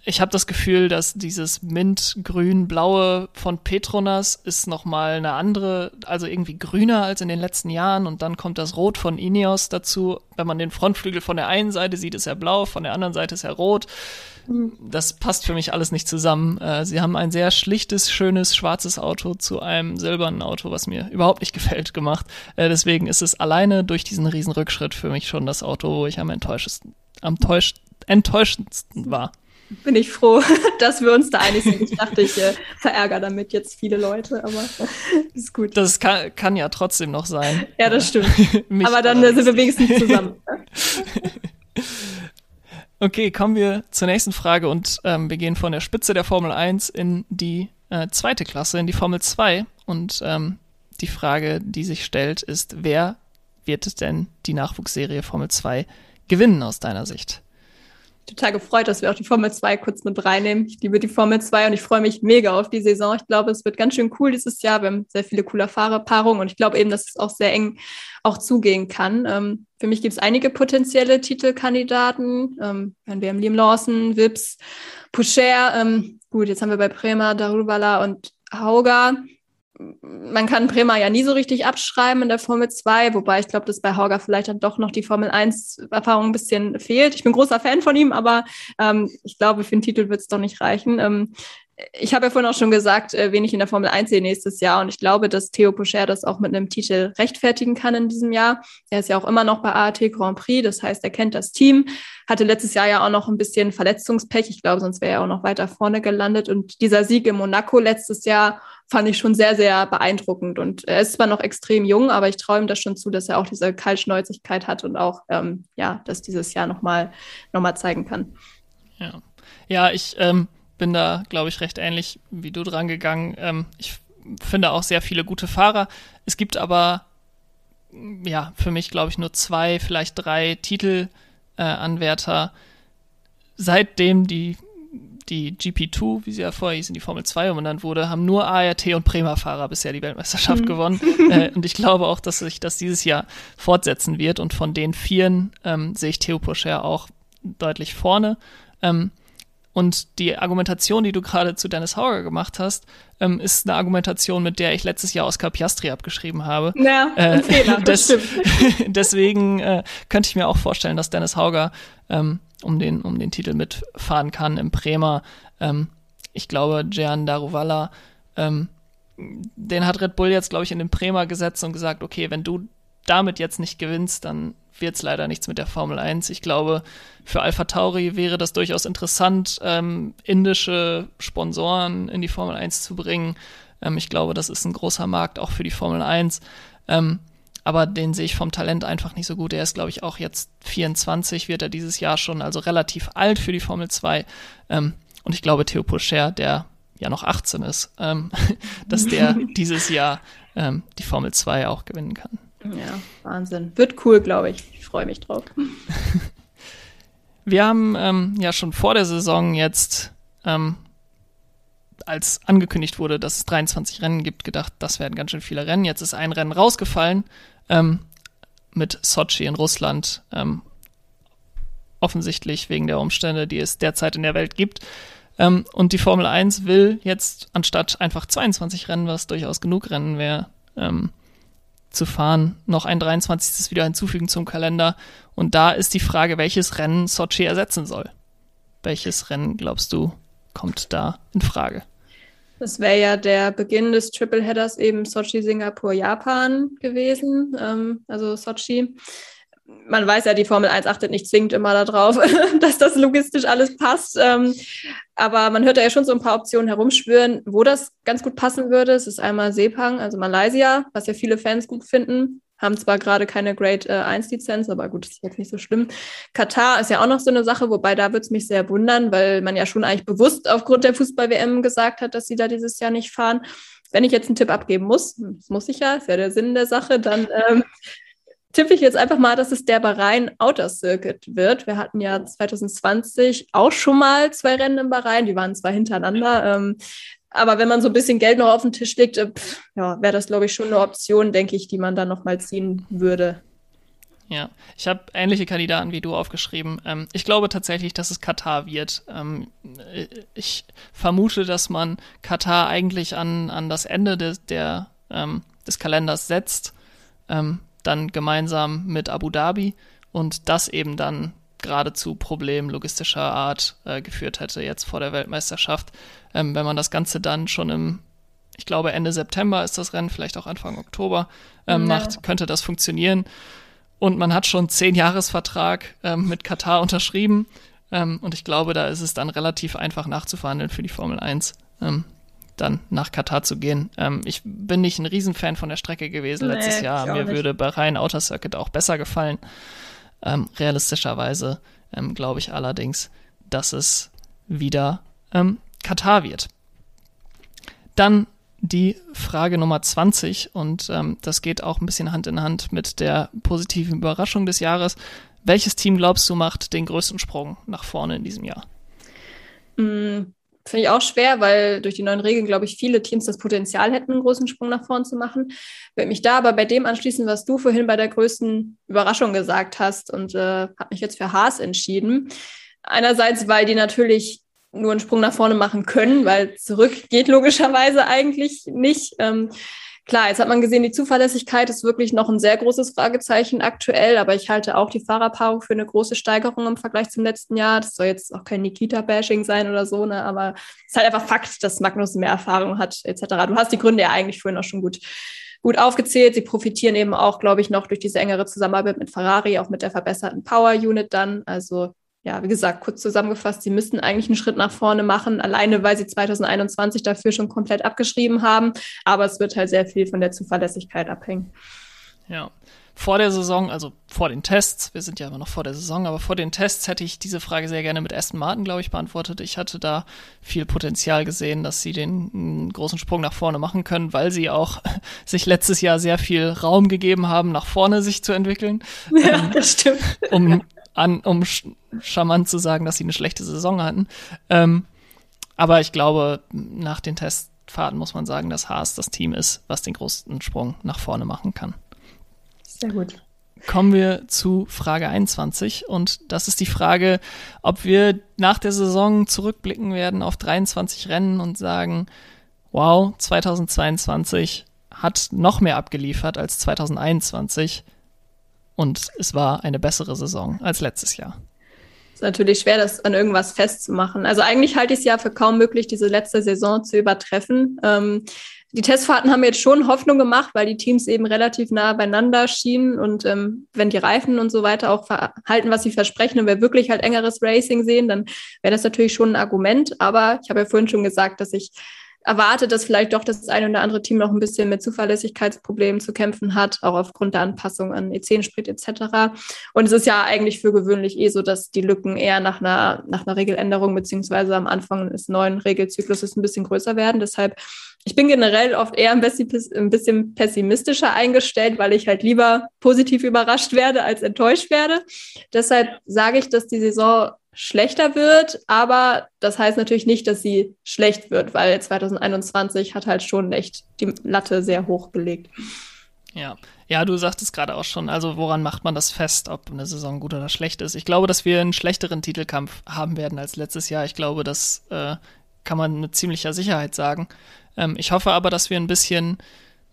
ich habe das Gefühl, dass dieses Mint-Grün-Blaue von Petronas ist nochmal eine andere, also irgendwie grüner als in den letzten Jahren und dann kommt das Rot von Ineos dazu. Wenn man den Frontflügel von der einen Seite sieht, ist er blau, von der anderen Seite ist er rot. Das passt für mich alles nicht zusammen. Äh, sie haben ein sehr schlichtes, schönes, schwarzes Auto zu einem silbernen Auto, was mir überhaupt nicht gefällt, gemacht. Äh, deswegen ist es alleine durch diesen riesen Rückschritt für mich schon das Auto, wo ich am enttäuschendsten, am enttäuschendsten war bin ich froh, dass wir uns da einig sind. Ich dachte, ich äh, verärgere damit jetzt viele Leute, aber ist gut. Das kann, kann ja trotzdem noch sein. Ja, das stimmt. aber dann äh, sind wir wenigstens zusammen. okay, kommen wir zur nächsten Frage und ähm, wir gehen von der Spitze der Formel 1 in die äh, zweite Klasse, in die Formel 2. Und ähm, die Frage, die sich stellt, ist, wer wird denn die Nachwuchsserie Formel 2 gewinnen aus deiner Sicht? Total gefreut, dass wir auch die Formel 2 kurz mit reinnehmen. Ich liebe die Formel 2 und ich freue mich mega auf die Saison. Ich glaube, es wird ganz schön cool dieses Jahr. Wir haben sehr viele coole Fahrerpaarungen und ich glaube eben, dass es auch sehr eng auch zugehen kann. Ähm, für mich gibt es einige potenzielle Titelkandidaten. Ähm, wir haben Liam Lawson, Vips, Poucher. Ähm, gut, jetzt haben wir bei Prema, Daruvala und Hauger man kann Prema ja nie so richtig abschreiben in der Formel 2, wobei ich glaube, dass bei Hauger vielleicht dann doch noch die Formel 1-Erfahrung ein bisschen fehlt. Ich bin großer Fan von ihm, aber ähm, ich glaube, für den Titel wird es doch nicht reichen. Ähm, ich habe ja vorhin auch schon gesagt, äh, wen ich in der Formel 1 sehe nächstes Jahr. Und ich glaube, dass Theo Pocher das auch mit einem Titel rechtfertigen kann in diesem Jahr. Er ist ja auch immer noch bei AAT Grand Prix. Das heißt, er kennt das Team. Hatte letztes Jahr ja auch noch ein bisschen Verletzungspech. Ich glaube, sonst wäre er auch noch weiter vorne gelandet. Und dieser Sieg in Monaco letztes Jahr fand ich schon sehr, sehr beeindruckend. Und er ist zwar noch extrem jung, aber ich traue ihm das schon zu, dass er auch diese Kaltschnäuzigkeit hat und auch, ähm, ja, das dieses Jahr nochmal noch mal zeigen kann. Ja, ja ich ähm, bin da, glaube ich, recht ähnlich wie du dran gegangen. Ähm, ich finde auch sehr viele gute Fahrer. Es gibt aber, ja, für mich, glaube ich, nur zwei, vielleicht drei Titelanwärter. Äh, Seitdem die die GP2, wie sie ja vorher hieß, in die Formel 2 umbenannt wurde, haben nur ART und Prema-Fahrer bisher die Weltmeisterschaft mhm. gewonnen. äh, und ich glaube auch, dass sich das dieses Jahr fortsetzen wird. Und von den Vieren ähm, sehe ich Theo Pocher auch deutlich vorne. Ähm, und die Argumentation, die du gerade zu Dennis Hauger gemacht hast, ähm, ist eine Argumentation, mit der ich letztes Jahr Oscar Piastri abgeschrieben habe. Ja, äh, Fehler, des, deswegen äh, könnte ich mir auch vorstellen, dass Dennis Hauger ähm, um, den, um den Titel mitfahren kann im Bremer. Ähm, ich glaube, Gian Daruvala, ähm, den hat Red Bull jetzt, glaube ich, in den Bremer gesetzt und gesagt, okay, wenn du damit jetzt nicht gewinnst, dann wird es leider nichts mit der Formel 1. Ich glaube, für Alpha Tauri wäre das durchaus interessant, ähm, indische Sponsoren in die Formel 1 zu bringen. Ähm, ich glaube, das ist ein großer Markt auch für die Formel 1. Ähm, aber den sehe ich vom Talent einfach nicht so gut. Er ist, glaube ich, auch jetzt 24, wird er dieses Jahr schon, also relativ alt für die Formel 2. Ähm, und ich glaube, Theo Pocher, der ja noch 18 ist, ähm, dass der dieses Jahr ähm, die Formel 2 auch gewinnen kann. Ja, Wahnsinn. Wird cool, glaube ich. Ich freue mich drauf. Wir haben ähm, ja schon vor der Saison jetzt, ähm, als angekündigt wurde, dass es 23 Rennen gibt, gedacht, das werden ganz schön viele Rennen. Jetzt ist ein Rennen rausgefallen ähm, mit Sochi in Russland. Ähm, offensichtlich wegen der Umstände, die es derzeit in der Welt gibt. Ähm, und die Formel 1 will jetzt anstatt einfach 22 Rennen, was durchaus genug Rennen wäre, ähm, zu fahren, noch ein 23. wieder hinzufügen zum Kalender. Und da ist die Frage, welches Rennen Sochi ersetzen soll. Welches Rennen, glaubst du, kommt da in Frage? Das wäre ja der Beginn des Tripleheaders eben Sochi, Singapur, Japan gewesen. Ähm, also Sochi. Man weiß ja, die Formel 1 achtet nicht zwingend immer darauf, dass das logistisch alles passt. Ähm, Aber man hört da ja schon so ein paar Optionen herumschwören, wo das ganz gut passen würde. Es ist einmal Sepang, also Malaysia, was ja viele Fans gut finden. Haben zwar gerade keine Grade äh, 1 Lizenz, aber gut, ist jetzt nicht so schlimm. Katar ist ja auch noch so eine Sache, wobei da würde es mich sehr wundern, weil man ja schon eigentlich bewusst aufgrund der Fußball-WM gesagt hat, dass sie da dieses Jahr nicht fahren. Wenn ich jetzt einen Tipp abgeben muss, das muss ich ja, ist ja der Sinn der Sache, dann ähm, tippe ich jetzt einfach mal, dass es der Bahrain Outer Circuit wird. Wir hatten ja 2020 auch schon mal zwei Rennen in Bahrain, die waren zwar hintereinander, ähm, aber wenn man so ein bisschen Geld noch auf den Tisch legt, äh, pff, ja, wäre das, glaube ich, schon eine Option, denke ich, die man dann nochmal ziehen würde. Ja, ich habe ähnliche Kandidaten wie du aufgeschrieben. Ähm, ich glaube tatsächlich, dass es Katar wird. Ähm, ich vermute, dass man Katar eigentlich an, an das Ende des, der, ähm, des Kalenders setzt, ähm, dann gemeinsam mit Abu Dhabi und das eben dann gerade zu Problemen logistischer Art äh, geführt hätte jetzt vor der Weltmeisterschaft. Ähm, wenn man das Ganze dann schon im, ich glaube Ende September ist das Rennen, vielleicht auch Anfang Oktober ähm, ja. macht, könnte das funktionieren. Und man hat schon zehn Jahresvertrag ähm, mit Katar unterschrieben. Ähm, und ich glaube, da ist es dann relativ einfach nachzuverhandeln für die Formel 1, ähm, dann nach Katar zu gehen. Ähm, ich bin nicht ein Riesenfan von der Strecke gewesen nee, letztes Jahr. Mir würde Bahrain Outer Circuit auch besser gefallen. Ähm, realistischerweise ähm, glaube ich allerdings, dass es wieder ähm, Katar wird. Dann die Frage Nummer 20 und ähm, das geht auch ein bisschen Hand in Hand mit der positiven Überraschung des Jahres. Welches Team glaubst du macht den größten Sprung nach vorne in diesem Jahr? Mm, Finde ich auch schwer, weil durch die neuen Regeln, glaube ich, viele Teams das Potenzial hätten, einen großen Sprung nach vorne zu machen. Ich würde mich da aber bei dem anschließen, was du vorhin bei der größten Überraschung gesagt hast und äh, habe mich jetzt für Haas entschieden. Einerseits, weil die natürlich nur einen Sprung nach vorne machen können, weil zurück geht logischerweise eigentlich nicht. Ähm, Klar, jetzt hat man gesehen, die Zuverlässigkeit ist wirklich noch ein sehr großes Fragezeichen aktuell, aber ich halte auch die Fahrerpaarung für eine große Steigerung im Vergleich zum letzten Jahr. Das soll jetzt auch kein Nikita-Bashing sein oder so, ne? aber es ist halt einfach Fakt, dass Magnus mehr Erfahrung hat, etc. Du hast die Gründe ja eigentlich vorhin auch schon gut, gut aufgezählt. Sie profitieren eben auch, glaube ich, noch durch diese engere Zusammenarbeit mit Ferrari, auch mit der verbesserten Power Unit dann. Also ja, wie gesagt, kurz zusammengefasst, sie müssten eigentlich einen Schritt nach vorne machen, alleine weil sie 2021 dafür schon komplett abgeschrieben haben. Aber es wird halt sehr viel von der Zuverlässigkeit abhängen. Ja. Vor der Saison, also vor den Tests, wir sind ja immer noch vor der Saison, aber vor den Tests hätte ich diese Frage sehr gerne mit Aston Martin, glaube ich, beantwortet. Ich hatte da viel Potenzial gesehen, dass sie den großen Sprung nach vorne machen können, weil sie auch sich letztes Jahr sehr viel Raum gegeben haben, nach vorne sich zu entwickeln. Ja, ähm, das stimmt. Um an, um charmant zu sagen, dass sie eine schlechte Saison hatten. Ähm, aber ich glaube, nach den Testfahrten muss man sagen, dass Haas das Team ist, was den größten Sprung nach vorne machen kann. Sehr gut. Kommen wir zu Frage 21 und das ist die Frage, ob wir nach der Saison zurückblicken werden auf 23 Rennen und sagen, wow, 2022 hat noch mehr abgeliefert als 2021 und es war eine bessere Saison als letztes Jahr. Ist natürlich schwer, das an irgendwas festzumachen. Also eigentlich halte ich es ja für kaum möglich, diese letzte Saison zu übertreffen. Ähm, die Testfahrten haben jetzt schon Hoffnung gemacht, weil die Teams eben relativ nah beieinander schienen und ähm, wenn die Reifen und so weiter auch verhalten, was sie versprechen und wir wirklich halt engeres Racing sehen, dann wäre das natürlich schon ein Argument. Aber ich habe ja vorhin schon gesagt, dass ich erwartet, dass vielleicht doch das eine oder andere Team noch ein bisschen mit Zuverlässigkeitsproblemen zu kämpfen hat, auch aufgrund der Anpassung an E10-Sprit etc. Und es ist ja eigentlich für gewöhnlich eh so, dass die Lücken eher nach einer, nach einer Regeländerung beziehungsweise am Anfang des neuen Regelzykluses ein bisschen größer werden. Deshalb, ich bin generell oft eher ein bisschen, pessimistischer eingestellt, weil ich halt lieber positiv überrascht werde als enttäuscht werde. Deshalb sage ich, dass die Saison schlechter wird, aber das heißt natürlich nicht, dass sie schlecht wird, weil 2021 hat halt schon echt die Latte sehr hoch gelegt. Ja, ja, du sagtest gerade auch schon, also woran macht man das fest, ob eine Saison gut oder schlecht ist? Ich glaube, dass wir einen schlechteren Titelkampf haben werden als letztes Jahr. Ich glaube, das äh, kann man mit ziemlicher Sicherheit sagen. Ähm, ich hoffe aber, dass wir ein bisschen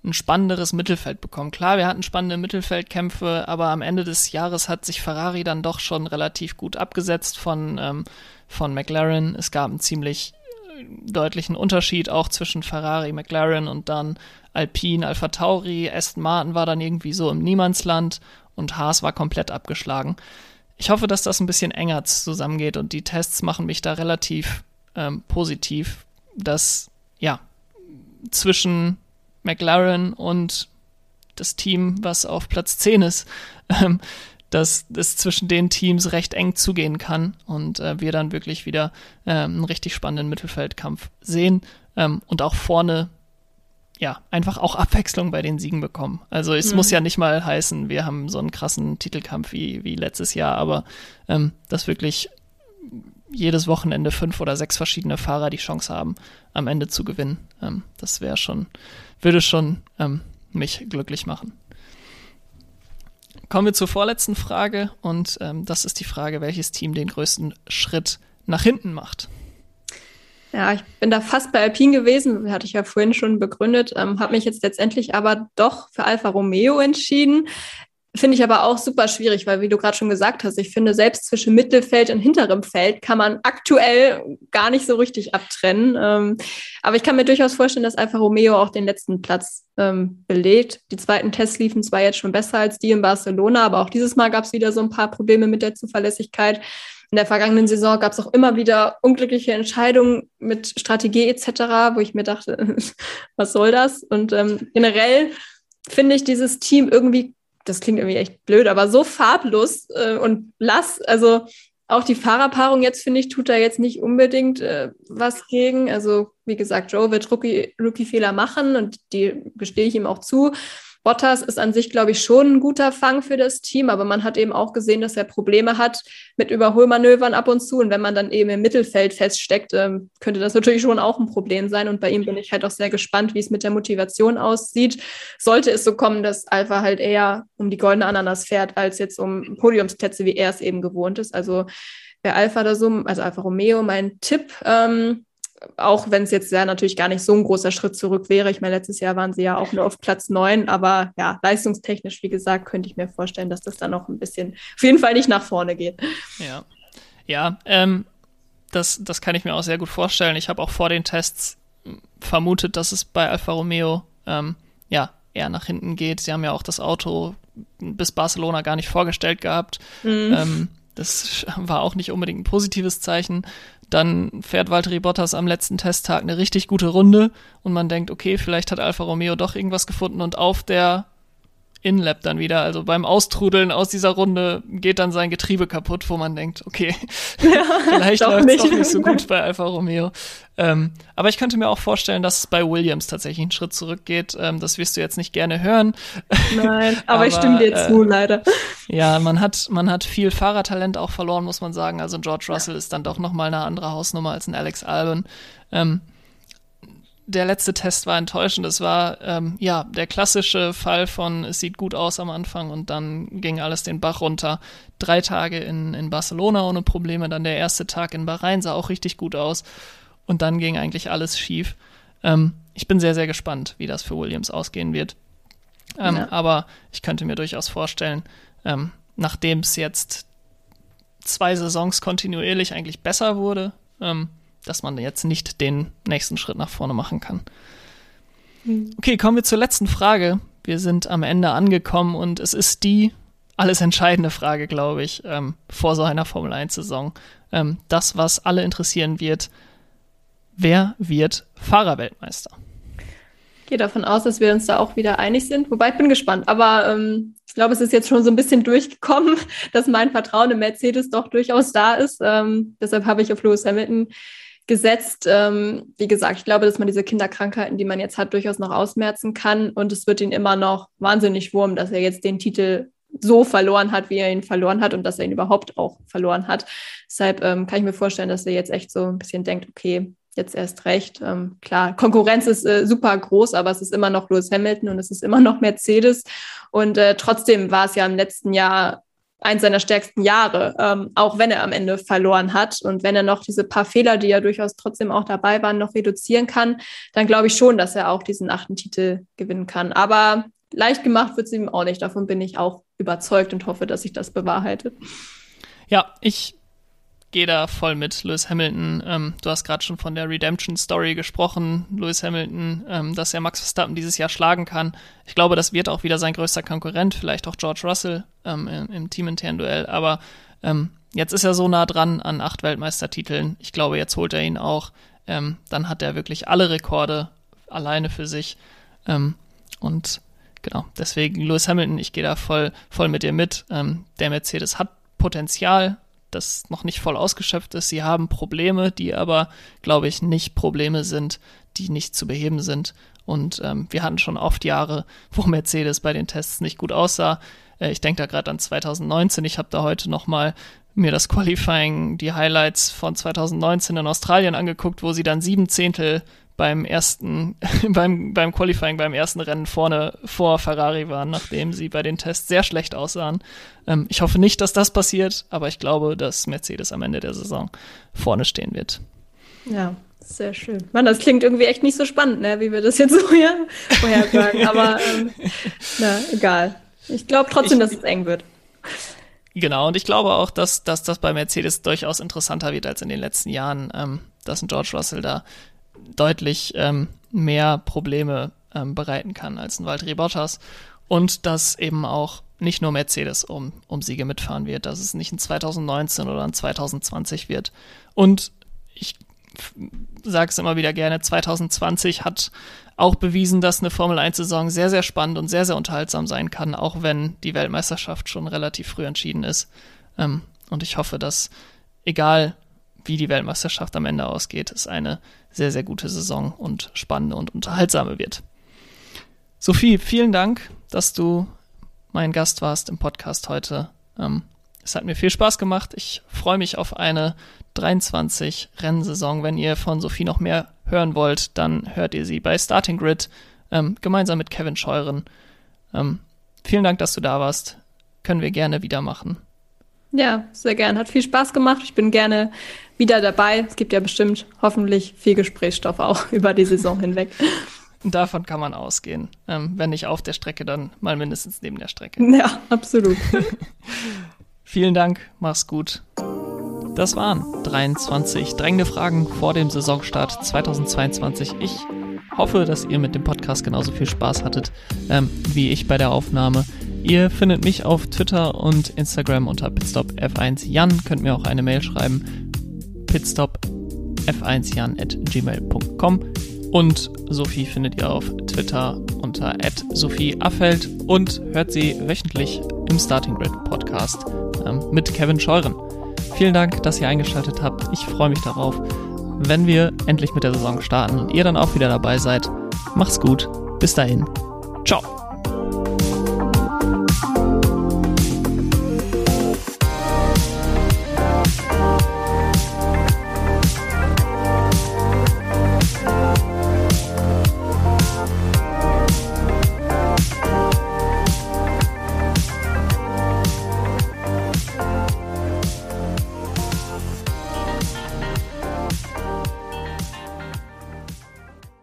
ein spannenderes Mittelfeld bekommen. Klar, wir hatten spannende Mittelfeldkämpfe, aber am Ende des Jahres hat sich Ferrari dann doch schon relativ gut abgesetzt von, ähm, von McLaren. Es gab einen ziemlich äh, deutlichen Unterschied auch zwischen Ferrari, McLaren und dann Alpine, Alpha Tauri, Aston Martin war dann irgendwie so im Niemandsland und Haas war komplett abgeschlagen. Ich hoffe, dass das ein bisschen enger zusammengeht und die Tests machen mich da relativ ähm, positiv, dass ja zwischen McLaren und das Team, was auf Platz 10 ist, ähm, dass es zwischen den Teams recht eng zugehen kann und äh, wir dann wirklich wieder ähm, einen richtig spannenden Mittelfeldkampf sehen ähm, und auch vorne ja, einfach auch Abwechslung bei den Siegen bekommen. Also es mhm. muss ja nicht mal heißen, wir haben so einen krassen Titelkampf wie, wie letztes Jahr, aber ähm, dass wirklich jedes Wochenende fünf oder sechs verschiedene Fahrer die Chance haben, am Ende zu gewinnen. Ähm, das wäre schon, würde schon ähm, mich glücklich machen. Kommen wir zur vorletzten Frage und ähm, das ist die Frage, welches Team den größten Schritt nach hinten macht. Ja, ich bin da fast bei Alpine gewesen, hatte ich ja vorhin schon begründet, ähm, habe mich jetzt letztendlich aber doch für Alfa Romeo entschieden. Finde ich aber auch super schwierig, weil wie du gerade schon gesagt hast, ich finde, selbst zwischen Mittelfeld und hinterem Feld kann man aktuell gar nicht so richtig abtrennen. Ähm, aber ich kann mir durchaus vorstellen, dass Alfa Romeo auch den letzten Platz ähm, belegt. Die zweiten Tests liefen zwar jetzt schon besser als die in Barcelona, aber auch dieses Mal gab es wieder so ein paar Probleme mit der Zuverlässigkeit. In der vergangenen Saison gab es auch immer wieder unglückliche Entscheidungen mit Strategie etc., wo ich mir dachte, was soll das? Und ähm, generell finde ich dieses Team irgendwie das klingt irgendwie echt blöd, aber so farblos äh, und blass. Also auch die Fahrerpaarung jetzt, finde ich, tut da jetzt nicht unbedingt äh, was gegen. Also, wie gesagt, Joe wird Rookie-Fehler Rookie machen und die gestehe ich ihm auch zu. Bottas ist an sich, glaube ich, schon ein guter Fang für das Team, aber man hat eben auch gesehen, dass er Probleme hat mit Überholmanövern ab und zu. Und wenn man dann eben im Mittelfeld feststeckt, ähm, könnte das natürlich schon auch ein Problem sein. Und bei ihm bin ich halt auch sehr gespannt, wie es mit der Motivation aussieht. Sollte es so kommen, dass Alpha halt eher um die goldene Ananas fährt, als jetzt um Podiumsplätze, wie er es eben gewohnt ist. Also bei Alpha da so, also Alpha Romeo, mein Tipp, ähm, auch wenn es jetzt ja natürlich gar nicht so ein großer Schritt zurück wäre. Ich meine, letztes Jahr waren sie ja auch nur auf Platz neun, aber ja, leistungstechnisch, wie gesagt, könnte ich mir vorstellen, dass das dann noch ein bisschen, auf jeden Fall nicht nach vorne geht. Ja, ja, ähm, das, das kann ich mir auch sehr gut vorstellen. Ich habe auch vor den Tests vermutet, dass es bei Alfa Romeo ähm, ja eher nach hinten geht. Sie haben ja auch das Auto bis Barcelona gar nicht vorgestellt gehabt. Mhm. Ähm, das war auch nicht unbedingt ein positives Zeichen. Dann fährt Valtteri Bottas am letzten Testtag eine richtig gute Runde und man denkt, okay, vielleicht hat Alfa Romeo doch irgendwas gefunden und auf der in-Lap dann wieder. Also beim Austrudeln aus dieser Runde geht dann sein Getriebe kaputt, wo man denkt, okay, ja, vielleicht läuft es doch nicht so gut bei Alfa Romeo. Ähm, aber ich könnte mir auch vorstellen, dass es bei Williams tatsächlich einen Schritt zurückgeht. Ähm, das wirst du jetzt nicht gerne hören. Nein, aber, aber ich stimme dir äh, zu, leider. Ja, man hat, man hat viel Fahrertalent auch verloren, muss man sagen. Also George Russell ja. ist dann doch nochmal eine andere Hausnummer als ein Alex Albon. Ähm, der letzte Test war enttäuschend. Es war ähm, ja der klassische Fall von es sieht gut aus am Anfang und dann ging alles den Bach runter. Drei Tage in, in Barcelona ohne Probleme, dann der erste Tag in Bahrain sah auch richtig gut aus und dann ging eigentlich alles schief. Ähm, ich bin sehr, sehr gespannt, wie das für Williams ausgehen wird. Ähm, ja. Aber ich könnte mir durchaus vorstellen, ähm, nachdem es jetzt zwei Saisons kontinuierlich eigentlich besser wurde, ähm, dass man jetzt nicht den nächsten Schritt nach vorne machen kann. Hm. Okay, kommen wir zur letzten Frage. Wir sind am Ende angekommen und es ist die alles entscheidende Frage, glaube ich, ähm, vor so einer Formel 1-Saison. Ähm, das, was alle interessieren wird, wer wird Fahrerweltmeister? Ich gehe davon aus, dass wir uns da auch wieder einig sind. Wobei ich bin gespannt. Aber ähm, ich glaube, es ist jetzt schon so ein bisschen durchgekommen, dass mein Vertrauen in Mercedes doch durchaus da ist. Ähm, deshalb habe ich auf Lewis Hamilton gesetzt. Ähm, wie gesagt, ich glaube, dass man diese Kinderkrankheiten, die man jetzt hat, durchaus noch ausmerzen kann. Und es wird ihn immer noch wahnsinnig wurm, dass er jetzt den Titel so verloren hat, wie er ihn verloren hat und dass er ihn überhaupt auch verloren hat. Deshalb ähm, kann ich mir vorstellen, dass er jetzt echt so ein bisschen denkt, okay, jetzt erst recht. Ähm, klar, Konkurrenz ist äh, super groß, aber es ist immer noch Lewis Hamilton und es ist immer noch Mercedes. Und äh, trotzdem war es ja im letzten Jahr eins seiner stärksten Jahre, ähm, auch wenn er am Ende verloren hat. Und wenn er noch diese paar Fehler, die ja durchaus trotzdem auch dabei waren, noch reduzieren kann, dann glaube ich schon, dass er auch diesen achten Titel gewinnen kann. Aber leicht gemacht wird es ihm auch nicht. Davon bin ich auch überzeugt und hoffe, dass sich das bewahrheitet. Ja, ich gehe da voll mit Lewis Hamilton. Ähm, du hast gerade schon von der Redemption Story gesprochen, Lewis Hamilton, ähm, dass er Max Verstappen dieses Jahr schlagen kann. Ich glaube, das wird auch wieder sein größter Konkurrent, vielleicht auch George Russell ähm, im, im teaminternen Duell. Aber ähm, jetzt ist er so nah dran an acht Weltmeistertiteln. Ich glaube, jetzt holt er ihn auch. Ähm, dann hat er wirklich alle Rekorde alleine für sich. Ähm, und genau, deswegen Lewis Hamilton, ich gehe da voll, voll mit dir mit. Der Mercedes hat Potenzial, das noch nicht voll ausgeschöpft ist. Sie haben Probleme, die aber, glaube ich, nicht Probleme sind, die nicht zu beheben sind. Und ähm, wir hatten schon oft Jahre, wo Mercedes bei den Tests nicht gut aussah. Äh, ich denke da gerade an 2019. Ich habe da heute noch mal mir das Qualifying, die Highlights von 2019 in Australien angeguckt, wo sie dann sieben Zehntel beim ersten, beim, beim Qualifying, beim ersten Rennen vorne vor Ferrari waren, nachdem sie bei den Tests sehr schlecht aussahen. Ähm, ich hoffe nicht, dass das passiert, aber ich glaube, dass Mercedes am Ende der Saison vorne stehen wird. Ja, sehr schön. Mann, das klingt irgendwie echt nicht so spannend, ne, wie wir das jetzt so hier vorher sagen. aber ähm, na, egal. Ich glaube trotzdem, ich, dass es eng wird. Genau, und ich glaube auch, dass, dass das bei Mercedes durchaus interessanter wird als in den letzten Jahren, ähm, dass ein George Russell da deutlich ähm, mehr Probleme ähm, bereiten kann als ein Valtteri Bottas und dass eben auch nicht nur Mercedes um, um Siege mitfahren wird, dass es nicht ein 2019 oder ein 2020 wird. Und ich sage es immer wieder gerne, 2020 hat auch bewiesen, dass eine Formel 1-Saison sehr, sehr spannend und sehr, sehr unterhaltsam sein kann, auch wenn die Weltmeisterschaft schon relativ früh entschieden ist. Ähm, und ich hoffe, dass egal wie die Weltmeisterschaft am Ende ausgeht, es eine sehr, sehr gute Saison und spannende und unterhaltsame wird. Sophie, vielen Dank, dass du mein Gast warst im Podcast heute. Ähm, es hat mir viel Spaß gemacht. Ich freue mich auf eine 23 Rennsaison. Wenn ihr von Sophie noch mehr hören wollt, dann hört ihr sie bei Starting Grid ähm, gemeinsam mit Kevin Scheuren. Ähm, vielen Dank, dass du da warst. Können wir gerne wieder machen. Ja, sehr gern. Hat viel Spaß gemacht. Ich bin gerne wieder dabei. Es gibt ja bestimmt hoffentlich viel Gesprächsstoff auch über die Saison hinweg. Davon kann man ausgehen. Ähm, wenn nicht auf der Strecke, dann mal mindestens neben der Strecke. Ja, absolut. Vielen Dank, mach's gut. Das waren 23 drängende Fragen vor dem Saisonstart 2022. Ich hoffe, dass ihr mit dem Podcast genauso viel Spaß hattet ähm, wie ich bei der Aufnahme. Ihr findet mich auf Twitter und Instagram unter pitstop F1 Jan. Könnt mir auch eine Mail schreiben. Pitstop F1Jan at gmail.com. Und Sophie findet ihr auf Twitter unter Sophie Affeld und hört sie wöchentlich im Starting Grid Podcast ähm, mit Kevin Scheuren. Vielen Dank, dass ihr eingeschaltet habt. Ich freue mich darauf, wenn wir endlich mit der Saison starten und ihr dann auch wieder dabei seid. Macht's gut. Bis dahin. Ciao.